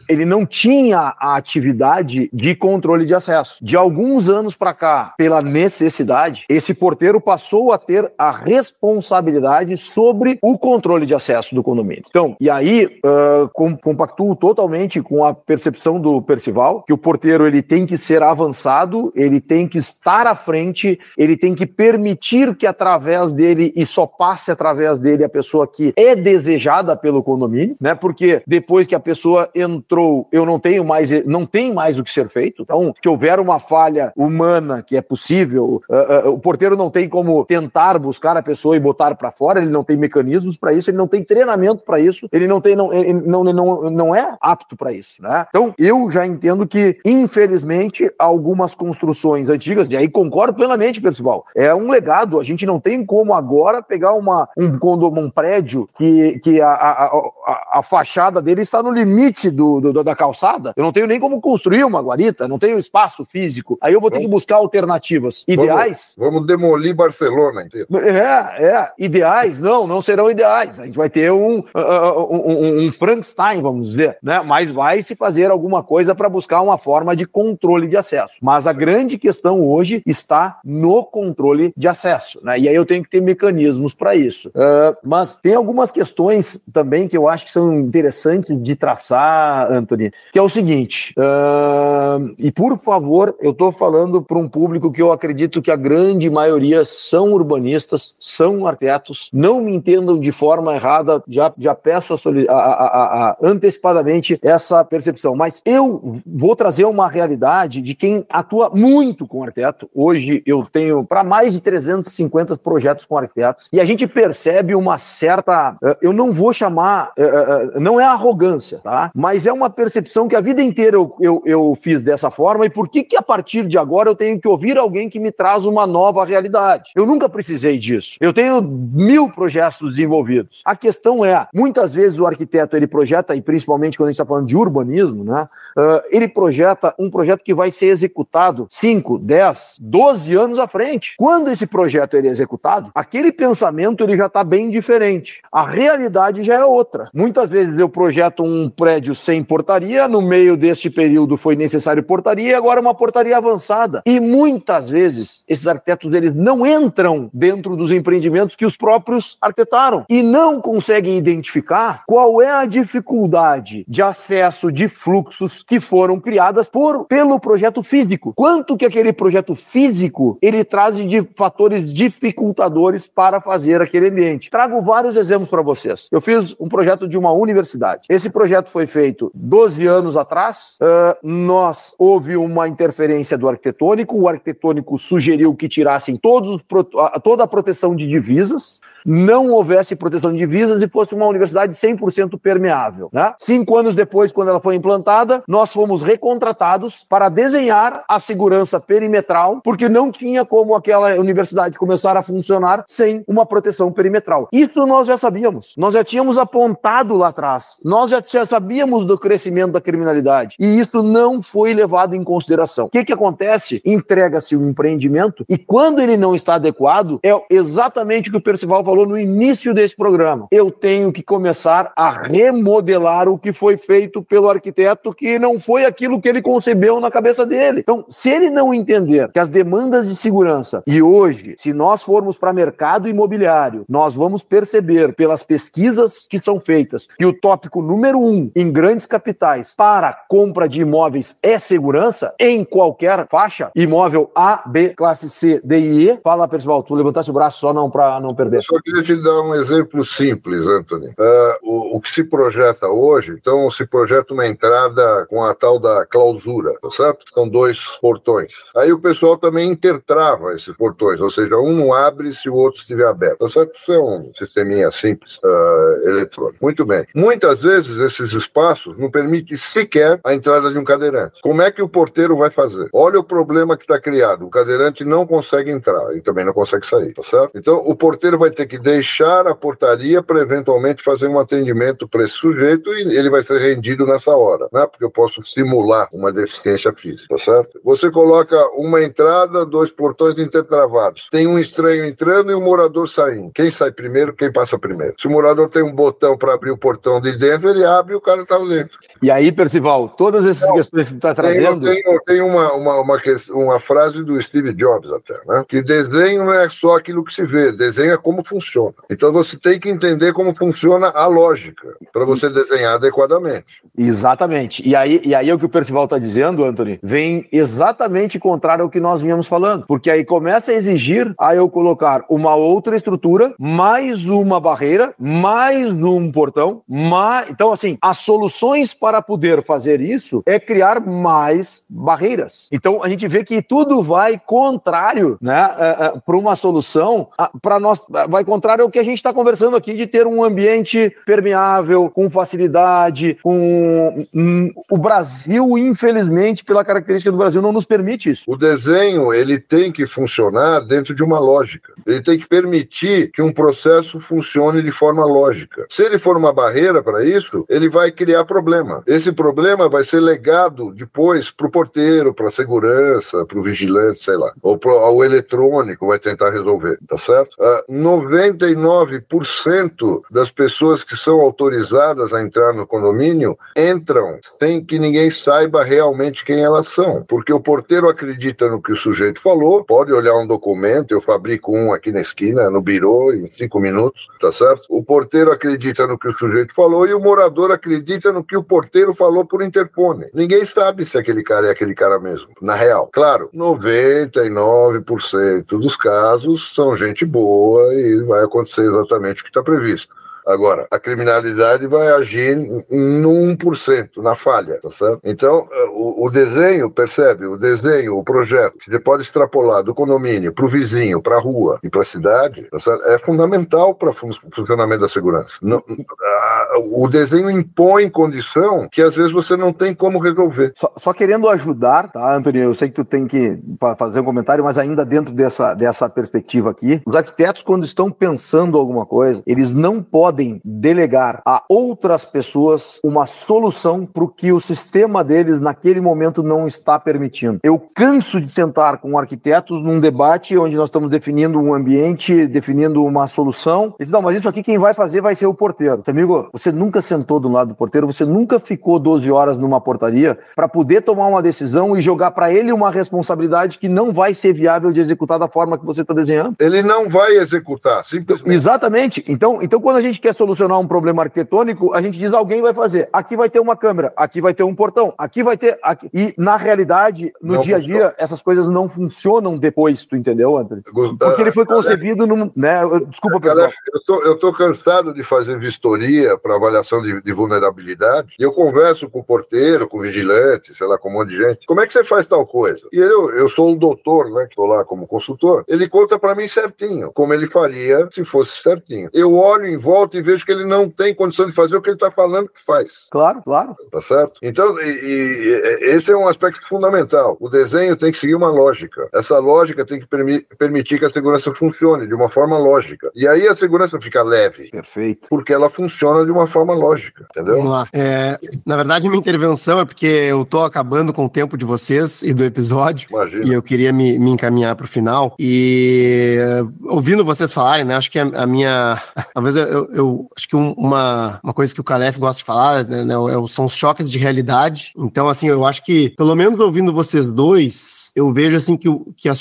Ele não tinha a atividade de controle de acesso. De alguns anos para cá, pela necessidade, esse porteiro passou a ter a responsabilidade sobre o controle de acesso do condomínio. Então, e aí uh, compactuo totalmente com a percepção do Percival que o porteiro ele tem que ser avançado, ele tem que estar à frente, ele tem que permitir que através dele e só passe através dele a pessoa que é desejada pelo condomínio, né? Porque depois que a pessoa entrou, eu não tenho mais, não tem mais o que ser feito. Então, se houver uma falha humana que é possível. Uh, uh, o porteiro não tem como tentar buscar a pessoa e botar para fora, ele não tem mecanismos para isso, ele não tem treinamento para isso, ele não tem não, ele não, não, não é apto para isso, né? Então, eu já entendo que, infelizmente, algumas construções antigas, e aí concordo plenamente, pessoal, é um legado, a gente não tem como agora pegar uma, um condomínio, um prédio que, que a, a, a, a fachada dele está no limite do, do, da calçada, eu não tenho nem como construir uma guarita, não tenho espaço físico, Aí eu vou ter que buscar alternativas. Ideais? Vamos, vamos demolir Barcelona inteiro. É, é. Ideais? Não, não serão ideais. A gente vai ter um, uh, uh um, um Frankenstein, vamos dizer, né? Mas vai se fazer alguma coisa para buscar uma forma de controle de acesso. Mas a grande questão hoje está no controle de acesso, né? E aí eu tenho que ter mecanismos para isso. Uh, mas tem algumas questões também que eu acho que são interessantes de traçar, Anthony, que é o seguinte, uh, e por favor, eu estou falando para um público que eu acredito que a grande maioria são urbanistas, são arquitetos. Não me entendam de forma errada, já, já peço a, a, a, antecipadamente essa percepção. Mas eu vou trazer uma realidade de quem atua muito com arquiteto. Hoje eu tenho para mais de 350 projetos com arquitetos e a gente percebe uma certa. Eh, eu não vou chamar. Eh, eh, não é arrogância, tá? Mas é uma percepção que a vida inteira eu, eu, eu fiz dessa forma e por que, que a partir de agora eu tenho que ouvir alguém que me traz uma nova realidade. Eu nunca precisei disso. Eu tenho mil projetos desenvolvidos. A questão é, muitas vezes o arquiteto ele projeta, e principalmente quando a gente está falando de urbanismo, né? Uh, ele projeta um projeto que vai ser executado 5, 10, 12 anos à frente. Quando esse projeto ele é executado, aquele pensamento ele já está bem diferente. A realidade já é outra. Muitas vezes eu projeto um prédio sem portaria, no meio deste período foi necessário portaria, e agora uma portaria avançada. E muitas vezes esses arquitetos eles não entram dentro dos empreendimentos que os próprios arquitetaram e não conseguem identificar qual é a dificuldade de acesso de fluxos que foram criadas por pelo projeto físico. Quanto que aquele projeto físico ele traz de fatores dificultadores para fazer aquele ambiente. Trago vários exemplos para vocês. Eu fiz um projeto de uma universidade. Esse projeto foi feito 12 anos atrás. Uh, nós houve uma interferência do arquitetônico, o arquitetônico sugeriu que tirassem toda a proteção de divisas, não houvesse proteção de divisas e fosse uma universidade 100% permeável. Né? Cinco anos depois, quando ela foi implantada, nós fomos recontratados para desenhar a segurança perimetral, porque não tinha como aquela universidade começar a funcionar sem uma proteção perimetral. Isso nós já sabíamos, nós já tínhamos apontado lá atrás, nós já, sabíamos do crescimento da criminalidade e isso não foi levado em consideração. O que, que acontece? Entrega-se um empreendimento e quando ele não está adequado, é exatamente o que o Percival falou no início desse programa. Eu tenho que começar a remodelar o que foi feito pelo arquiteto, que não foi aquilo que ele concebeu na cabeça dele. Então, se ele não entender que as demandas de segurança, e hoje, se nós formos para mercado imobiliário, nós vamos perceber pelas pesquisas que são feitas que o tópico número um em grandes capitais para compra de imóveis é segurança em qualquer faixa, imóvel A, B, classe C, D e E. Fala, pessoal, tu levantasse o braço só não para não perder. Queria te dar um exemplo simples, Anthony. Uh, o, o, que se projeta hoje, então se projeta uma entrada com a tal da clausura, tá certo? São dois portões. Aí o pessoal também intertrava esses portões, ou seja, um não abre se o outro estiver aberto, tá certo? Isso é um sisteminha simples uh, eletrônico. Muito bem. Muitas vezes esses espaços não permitem sequer a entrada de um cadeirante. Como é que o porteiro vai fazer? Olha o problema que está criado. O cadeirante não consegue entrar e também não consegue sair, tá certo? Então o porteiro vai ter que deixar a portaria para eventualmente fazer um atendimento para esse sujeito e ele vai ser rendido nessa hora, né? Porque eu posso simular uma deficiência física, tá certo? Você coloca uma entrada, dois portões intertravados. Tem um estranho entrando e um morador saindo. Quem sai primeiro, quem passa primeiro. Se o morador tem um botão para abrir o portão de dentro, ele abre e o cara está dentro. E aí, Percival, todas essas Não, questões que tu está trazendo. Tem, tem uma, uma, uma, uma, frase do Steve Jobs até, né? Que desenho não é só aquilo que se vê, desenho é como funciona. Então você tem que entender como funciona a lógica para você desenhar adequadamente. Exatamente. E aí, e aí é o que o Percival está dizendo, Anthony, vem exatamente contrário ao que nós vínhamos falando. Porque aí começa a exigir a eu colocar uma outra estrutura, mais uma barreira, mais um portão, mais. Então, assim, as soluções para poder fazer isso é criar mais barreiras. Então, a gente vê que tudo vai contrário, né, é, é, para uma solução, para nós, vai contrário ao que a gente está conversando aqui de ter um ambiente permeável, com facilidade, com. Hum, o Brasil, infelizmente, pela característica do Brasil, não nos permite isso. O desenho, ele tem que funcionar dentro de uma lógica. Ele tem que permitir que um processo funcione de forma lógica. Se ele for uma barreira para isso, ele vai criar problema. Esse problema vai ser legado depois para o porteiro, para a segurança, para o vigilante, sei lá, ou para o eletrônico vai tentar resolver, tá certo? Uh, ah, 99% das pessoas que são autorizadas a entrar no condomínio entram sem que ninguém saiba realmente quem elas são, porque o porteiro acredita no que o sujeito falou, pode olhar um documento, eu fabrico um aqui na esquina, no birô, em cinco minutos, tá certo? O porteiro acredita no que o sujeito falou e o morador acredita no que o porteiro falou por interfone. Ninguém sabe se aquele cara é aquele cara mesmo, na real. Claro, 99% dos casos são gente boa e vai acontecer exatamente o que está previsto. Agora, a criminalidade vai agir no 1%, na falha, tá certo? Então, o, o desenho, percebe? O desenho, o projeto, que você pode extrapolar do condomínio para o vizinho, para a rua e para a cidade, tá é fundamental para o fun funcionamento da segurança. Não, o desenho impõe condição que às vezes você não tem como resolver. Só, só querendo ajudar, tá, Antônio? Eu sei que tu tem que fazer um comentário, mas ainda dentro dessa, dessa perspectiva aqui, os arquitetos, quando estão pensando alguma coisa, eles não podem delegar a outras pessoas uma solução para o que o sistema deles naquele momento não está permitindo. Eu canso de sentar com arquitetos num debate onde nós estamos definindo um ambiente, definindo uma solução. Eles não, mas isso aqui quem vai fazer vai ser o porteiro. Amigo, você nunca sentou do lado do porteiro, você nunca ficou 12 horas numa portaria para poder tomar uma decisão e jogar para ele uma responsabilidade que não vai ser viável de executar da forma que você está desenhando. Ele não vai executar, simplesmente. Exatamente. Então, então quando a gente quer solucionar um problema arquitetônico, a gente diz alguém vai fazer. Aqui vai ter uma câmera, aqui vai ter um portão, aqui vai ter. Aqui. E na realidade, no não dia a dia, essas coisas não funcionam depois, tu entendeu, André? Porque ele foi concebido num. Né? Desculpa, pessoal. Eu tô, eu tô cansado de fazer vistoria avaliação de, de, vulnerabilidade, e eu converso com o porteiro, com o vigilante, sei lá, com um monte de gente. Como é que você faz tal coisa? E eu, eu sou o doutor, né, que estou lá como consultor, ele conta para mim certinho, como ele faria se fosse certinho. Eu olho em volta e vejo que ele não tem condição de fazer o que ele está falando que faz. Claro, claro. Tá certo? Então, e, e, esse é um aspecto fundamental. O desenho tem que seguir uma lógica. Essa lógica tem que permi permitir que a segurança funcione de uma forma lógica. E aí a segurança fica leve. Perfeito. Porque ela funciona de uma forma lógica, entendeu? Vamos lá. É, na verdade, minha intervenção é porque eu tô acabando com o tempo de vocês e do episódio. Imagina. E eu queria me, me encaminhar para o final. E ouvindo vocês falarem, né? Acho que a, a minha. Talvez eu, eu, acho que uma, uma coisa que o Calef gosta de falar né, né, é são os choques de realidade. Então, assim, eu acho que, pelo menos ouvindo vocês dois, eu vejo assim que, que, a,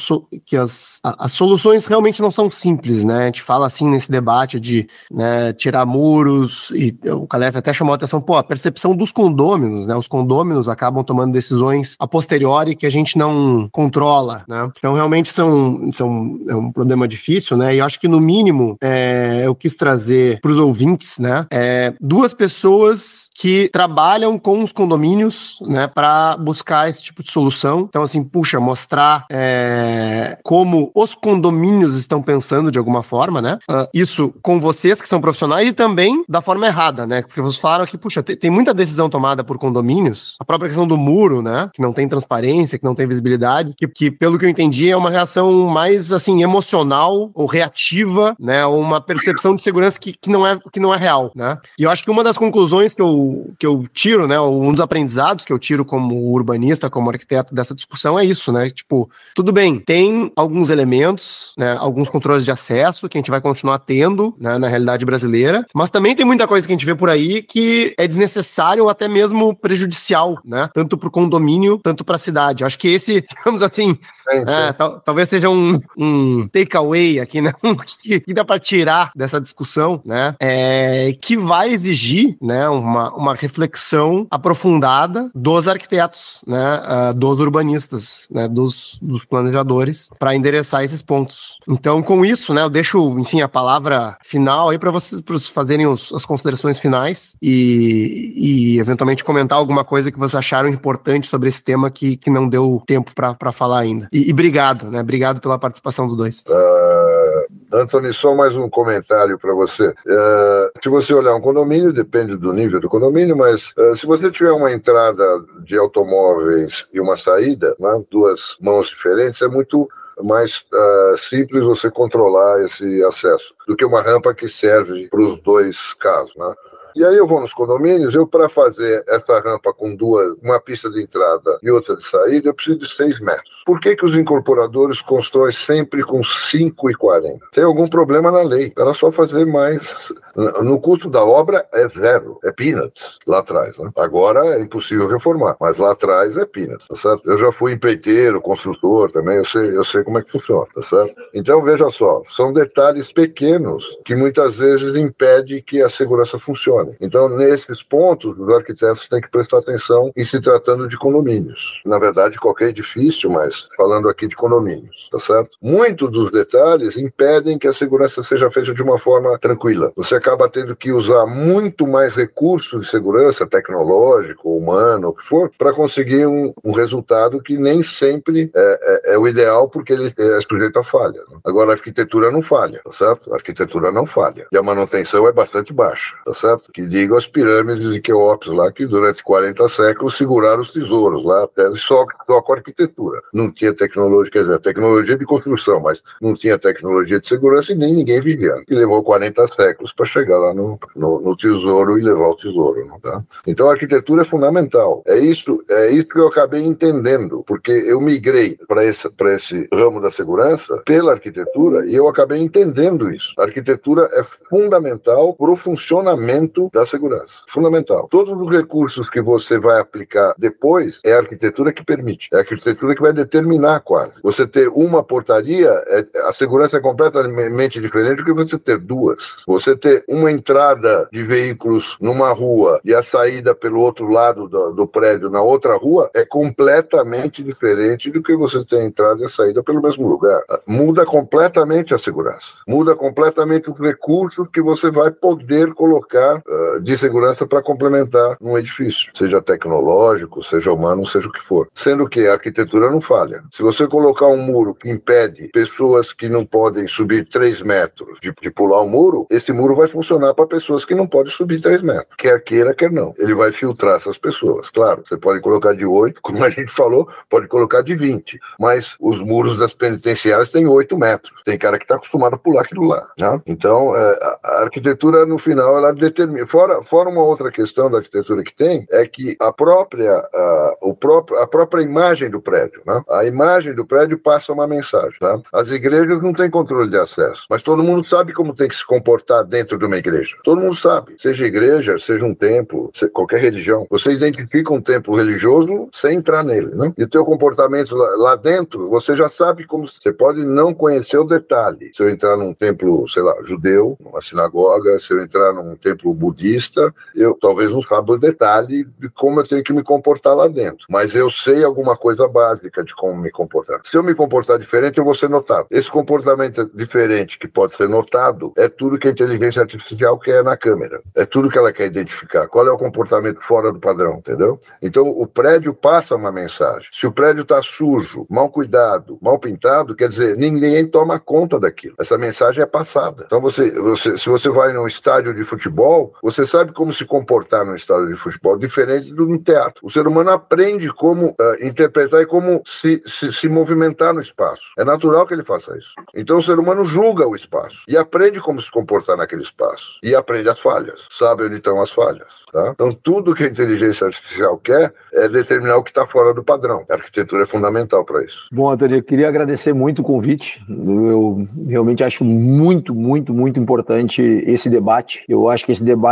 que as, a, as soluções realmente não são simples, né? A gente fala assim nesse debate de né, tirar muros, e o Calef até chamou a atenção, pô, a percepção dos condôminos, né? Os condôminos acabam tomando decisões a posteriori que a gente não controla, né? Então, realmente são, são é um problema difícil, né? E eu acho que, no mínimo, é, eu quis trazer para os ouvintes, né? É, duas pessoas que trabalham com os condomínios, né? Para buscar esse tipo de solução. Então, assim, puxa, mostrar é, como os condomínios estão pensando de alguma forma, né? Uh, isso com vocês que são profissionais e também da forma errada, né? Porque vocês falaram que, puxa, tem, tem muita decisão tomada por condomínios, a própria questão do muro, né? Que não tem transparência, que não tem visibilidade, que, que pelo que eu entendi é uma reação mais, assim, emocional ou reativa, né? Uma percepção de segurança que, que, não, é, que não é real, né? E eu acho que uma das conclusões que eu, que eu tiro, né? Um dos aprendizados que eu tiro como urbanista, como arquiteto dessa discussão é isso, né? Tipo, tudo bem, tem alguns elementos, né? Alguns controles de acesso que a gente vai continuar tendo, né? Na realidade brasileira, mas também tem muita coisa que a gente vê por aí que é desnecessário ou até mesmo prejudicial, né? Tanto para o condomínio, tanto para a cidade. Acho que esse, digamos assim, é, tal, talvez seja um, um takeaway aqui, né? que, que dá para tirar dessa discussão, né? É, que vai exigir, né? Uma, uma reflexão aprofundada dos arquitetos, né? Uh, dos urbanistas, né? Dos, dos planejadores, para endereçar esses pontos. Então, com isso, né? Eu deixo, enfim, a palavra final aí para vocês, vocês fazerem os, as considerações finais e, e, eventualmente, comentar alguma coisa que vocês acharam importante sobre esse tema que, que não deu tempo para falar ainda. E, e, obrigado, né? Obrigado pela participação dos dois. Uh, Anthony, só mais um comentário para você. Uh, se você olhar um condomínio, depende do nível do condomínio, mas uh, se você tiver uma entrada de automóveis e uma saída, né, duas mãos diferentes, é muito mais uh, simples você controlar esse acesso do que uma rampa que serve para os dois casos. Né? E aí eu vou nos condomínios, eu para fazer essa rampa com duas, uma pista de entrada e outra de saída, eu preciso de 6 metros. Por que, que os incorporadores constroem sempre com 5,40? Tem algum problema na lei. Era só fazer mais. No custo da obra é zero, é peanuts lá atrás. Né? Agora é impossível reformar, mas lá atrás é peanuts, tá certo? Eu já fui empreiteiro, construtor também, eu sei, eu sei como é que funciona, tá certo? Então veja só, são detalhes pequenos que muitas vezes impedem que a segurança funcione. Então, nesses pontos, os arquitetos têm que prestar atenção em se tratando de condomínios. Na verdade, qualquer edifício, mas falando aqui de condomínios, tá certo? Muitos dos detalhes impedem que a segurança seja feita de uma forma tranquila. Você acaba tendo que usar muito mais recursos de segurança, tecnológico, humano, o que for, para conseguir um, um, resultado que nem sempre é, é, é, o ideal, porque ele é sujeito a falha. Né? Agora, a arquitetura não falha, tá certo? A arquitetura não falha. E a manutenção é bastante baixa, tá certo? Que digo as pirâmides de Queops lá, que durante 40 séculos seguraram os tesouros lá, até só, só com arquitetura. Não tinha tecnologia, quer dizer, tecnologia de construção, mas não tinha tecnologia de segurança e nem ninguém vivia. E levou 40 séculos para chegar lá no, no, no, tesouro e levar o tesouro. Tá? Então a arquitetura é fundamental. É isso, é isso que eu acabei entendendo, porque eu migrei para esse, esse ramo da segurança pela arquitetura e eu acabei entendendo isso. A arquitetura é fundamental para o funcionamento da segurança. Fundamental. Todos os recursos que você vai aplicar depois é a arquitetura que permite. É a arquitetura que vai determinar quase. Você ter uma portaria, é, a segurança é completamente diferente do que você ter duas. Você ter uma entrada de veículos numa rua e a saída pelo outro lado do, do prédio na outra rua é completamente diferente do que você ter a entrada e a saída pelo mesmo lugar. Muda completamente a segurança. Muda completamente os recursos que você vai poder colocar de segurança para complementar um edifício, seja tecnológico, seja humano, seja o que for. Sendo que a arquitetura não falha. Se você colocar um muro que impede pessoas que não podem subir 3 metros de, de pular o um muro, esse muro vai funcionar para pessoas que não podem subir 3 metros. Quer queira, quer não. Ele vai filtrar essas pessoas. Claro, você pode colocar de 8, como a gente falou, pode colocar de 20. Mas os muros das penitenciárias têm 8 metros. Tem cara que está acostumado a pular aquilo lá. Né? Então, é, a arquitetura, no final, ela determina. Fora, fora uma outra questão da arquitetura que tem, é que a própria, a, o próprio, a própria imagem do prédio, né? a imagem do prédio passa uma mensagem. Tá? As igrejas não têm controle de acesso, mas todo mundo sabe como tem que se comportar dentro de uma igreja. Todo mundo sabe. Seja igreja, seja um templo, seja qualquer religião. Você identifica um templo religioso sem entrar nele. Né? E o teu comportamento lá, lá dentro, você já sabe como. Você pode não conhecer o detalhe. Se eu entrar num templo, sei lá, judeu, numa sinagoga, se eu entrar num templo budista, eu talvez não saiba o detalhe de como eu tenho que me comportar lá dentro. Mas eu sei alguma coisa básica de como me comportar. Se eu me comportar diferente, eu vou ser notado. Esse comportamento diferente que pode ser notado é tudo que a inteligência artificial quer na câmera. É tudo que ela quer identificar. Qual é o comportamento fora do padrão, entendeu? Então o prédio passa uma mensagem. Se o prédio está sujo, mal cuidado, mal pintado, quer dizer, ninguém toma conta daquilo. Essa mensagem é passada. Então você, você se você vai num estádio de futebol, você sabe como se comportar num estádio de futebol, diferente do no teatro. O ser humano aprende como uh, interpretar e como se, se, se movimentar no espaço. É natural que ele faça isso. Então o ser humano julga o espaço e aprende como se comportar naquele espaço. E aprende as falhas, sabe onde estão as falhas. Tá? Então tudo que a inteligência artificial quer é determinar o que está fora do padrão. A arquitetura é fundamental para isso. Bom, Antônio, eu queria agradecer muito o convite. Eu realmente acho muito, muito, muito importante esse debate. Eu acho que esse debate,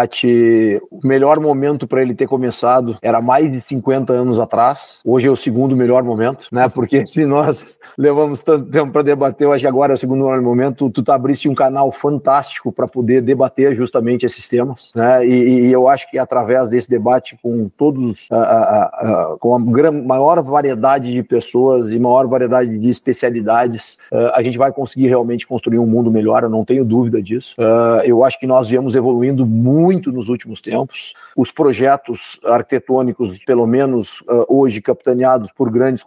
o melhor momento para ele ter começado era mais de 50 anos atrás. Hoje é o segundo melhor momento, né? Porque se nós levamos tanto tempo para debater, eu acho que agora é o segundo melhor momento. Tu tá abriste um canal fantástico para poder debater justamente esses temas, né? E, e, eu acho que através desse debate com todos, uh, uh, uh, com a maior variedade de pessoas e maior variedade de especialidades, a gente vai conseguir realmente construir um mundo melhor. Eu não tenho dúvida disso. eu acho que nós viemos evoluindo muito nos últimos tempos. Os projetos arquitetônicos, pelo menos hoje capitaneados por grandes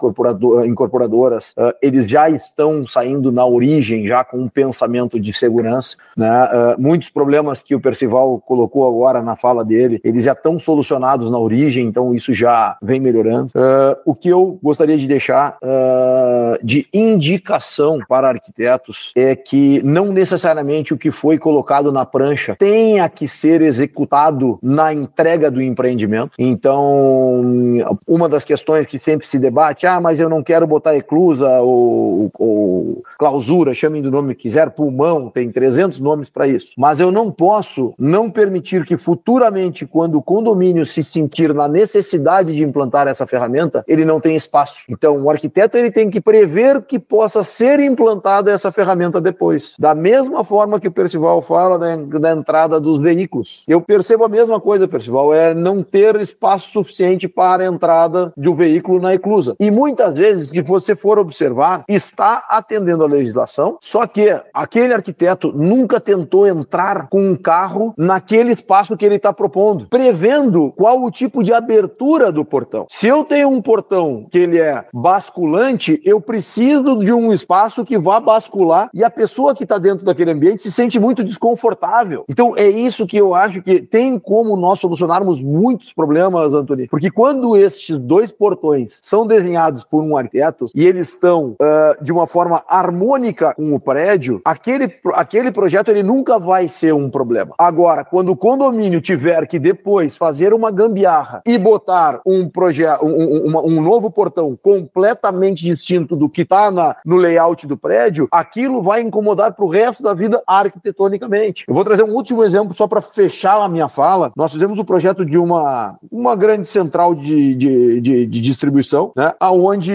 incorporadoras, eles já estão saindo na origem, já com um pensamento de segurança. Né? muitos problemas que o Percival colocou agora na fala dele, eles já estão solucionados na origem, então isso já vem melhorando. Uh, o que eu gostaria de deixar uh, de indicação para arquitetos é que não necessariamente o que foi colocado na prancha tenha que ser executado na entrega do empreendimento. Então, uma das questões que sempre se debate, ah, mas eu não quero botar eclusa ou, ou clausura, chamem do nome que quiser, pulmão, tem 300 nomes para isso. Mas eu não posso não permitir que futuramente, quando o condomínio se sentir na necessidade de implantar essa ferramenta, ele não tem espaço. Então, o arquiteto ele tem que prever que possa ser implantada essa ferramenta depois. Da mesma forma que o Percival fala da, da entrada dos veículos. Eu percebo a mesma coisa, Percival, é não ter espaço suficiente para a entrada de um veículo na eclusa. E muitas vezes, se você for observar, está atendendo a legislação, só que aquele arquiteto nunca tentou entrar com um carro naquele espaço que ele está propondo, prevendo qual o tipo de abertura do portão. Se eu tenho um portão que ele é basculante, eu preciso de um espaço que vá bascular e a pessoa que está dentro daquele ambiente se sente muito desconfortável. Então é isso que eu acho que tem como nós solucionarmos muitos problemas, Antônio, porque quando estes dois portões são desenhados por um arquiteto e eles estão uh, de uma forma harmônica com o prédio, aquele, aquele projeto ele nunca vai ser um problema. Agora, quando o condomínio tiver que depois fazer uma gambiarra e botar um projeto, um, um, um, novo portão completamente distinto do que está no layout do prédio, aquilo vai incomodar para o resto da vida arquitetonicamente. Eu vou trazer um último exemplo só para fechar a minha fala. Nós fizemos o projeto de uma, uma grande central de, de, de, de distribuição, né, onde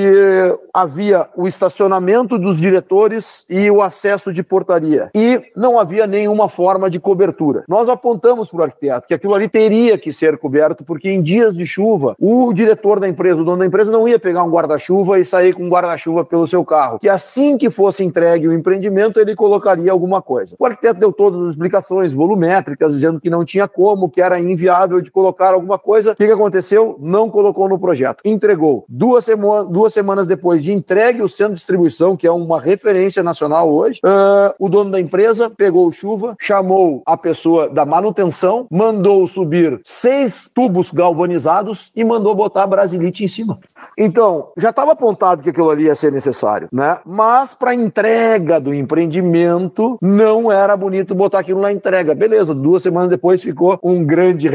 havia o estacionamento dos diretores e o acesso de portaria. E não havia nenhuma forma de cobertura. Nós apontamos para o arquiteto que aquilo ali teria que ser coberto, porque em dias de chuva, o diretor da empresa, o dono da empresa, não ia pegar um guarda-chuva e sair com um guarda-chuva pelo seu carro. Que assim que fosse entregue o empreendimento, ele colocaria alguma coisa. O arquiteto deu todas as explicações volumétricas, dizendo que não tinha como, que era inviável de colocar alguma coisa. O que, que aconteceu? Não colocou no projeto. Entregou. Duas, sema duas semanas depois de entregue o centro de distribuição, que é uma referência nacional hoje, uh, o dono da empresa pegou chuva, chamou a pessoa da manutenção, mandou subir seis tubos galvanizados e mandou botar a brasilite em cima. Então, já estava apontado que aquilo ali ia ser necessário, né? Mas para entrega do empreendimento, não era bonito botar aquilo na entrega. Beleza, duas semanas depois ficou um grande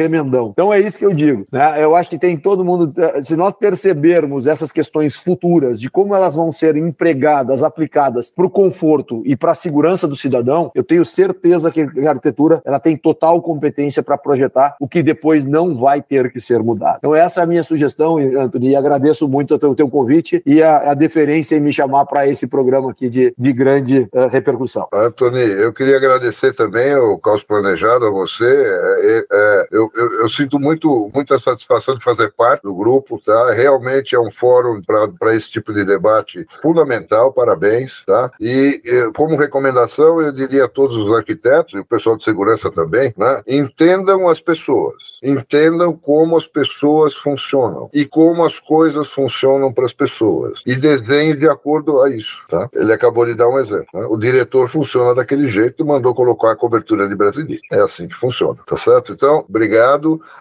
Então é isso que eu digo, né? Eu acho que tem todo mundo, se nós percebermos essas questões futuras de como elas vão ser empregadas, aplicadas para o conforto e para a segurança do cidadão, eu tenho certeza que a arquitetura ela tem total competência para projetar o que depois não vai ter que ser mudado. Então essa é a minha sugestão, Antônio, e agradeço muito o teu, convite e a, a, deferência em me chamar para esse programa aqui de, de grande uh, repercussão. Antônio, eu queria agradecer também o Caos Planejado a você. É, é, é, eu, eu, eu, sinto muito, muita satisfação de fazer parte do grupo, tá? Realmente é um fórum para esse tipo de debate fundamental, parabéns, tá? E como recomendação, eu diria a todos os arquitetos e o pessoal de segurança também, né? Entendam as pessoas, entendam como as pessoas funcionam e como as coisas funcionam para as pessoas e desenhem de acordo a isso, tá? Ele acabou de dar um exemplo, né? O diretor funciona daquele jeito mandou colocar a cobertura de Brasileiro. É assim que funciona, tá certo? Então, obrigado.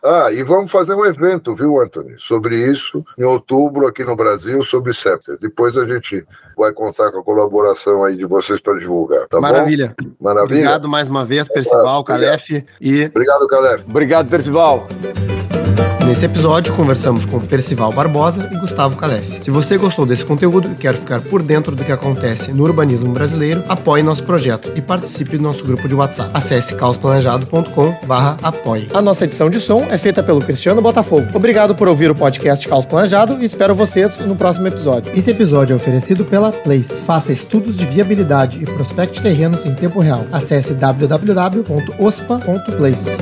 Ah, e vamos fazer um evento, viu, Anthony, sobre isso em outubro aqui no Brasil, sobre Scepter. Depois a gente vai contar com a colaboração aí de vocês para divulgar, tá Maravilha. bom? Maravilha. Obrigado mais uma vez, Percival, Calef. E... Obrigado, Calef. Obrigado, Percival. Nesse episódio, conversamos com Percival Barbosa e Gustavo Calef. Se você gostou desse conteúdo e quer ficar por dentro do que acontece no urbanismo brasileiro, apoie nosso projeto e participe do nosso grupo de WhatsApp. Acesse caosplanejado.com apoie. A nossa edição de som é feita pelo Cristiano Botafogo. Obrigado por ouvir o podcast Caos Planejado e espero vocês no próximo episódio. Esse episódio é oferecido pela Place. Faça estudos de viabilidade e prospecte terrenos em tempo real. Acesse www.ospa.place.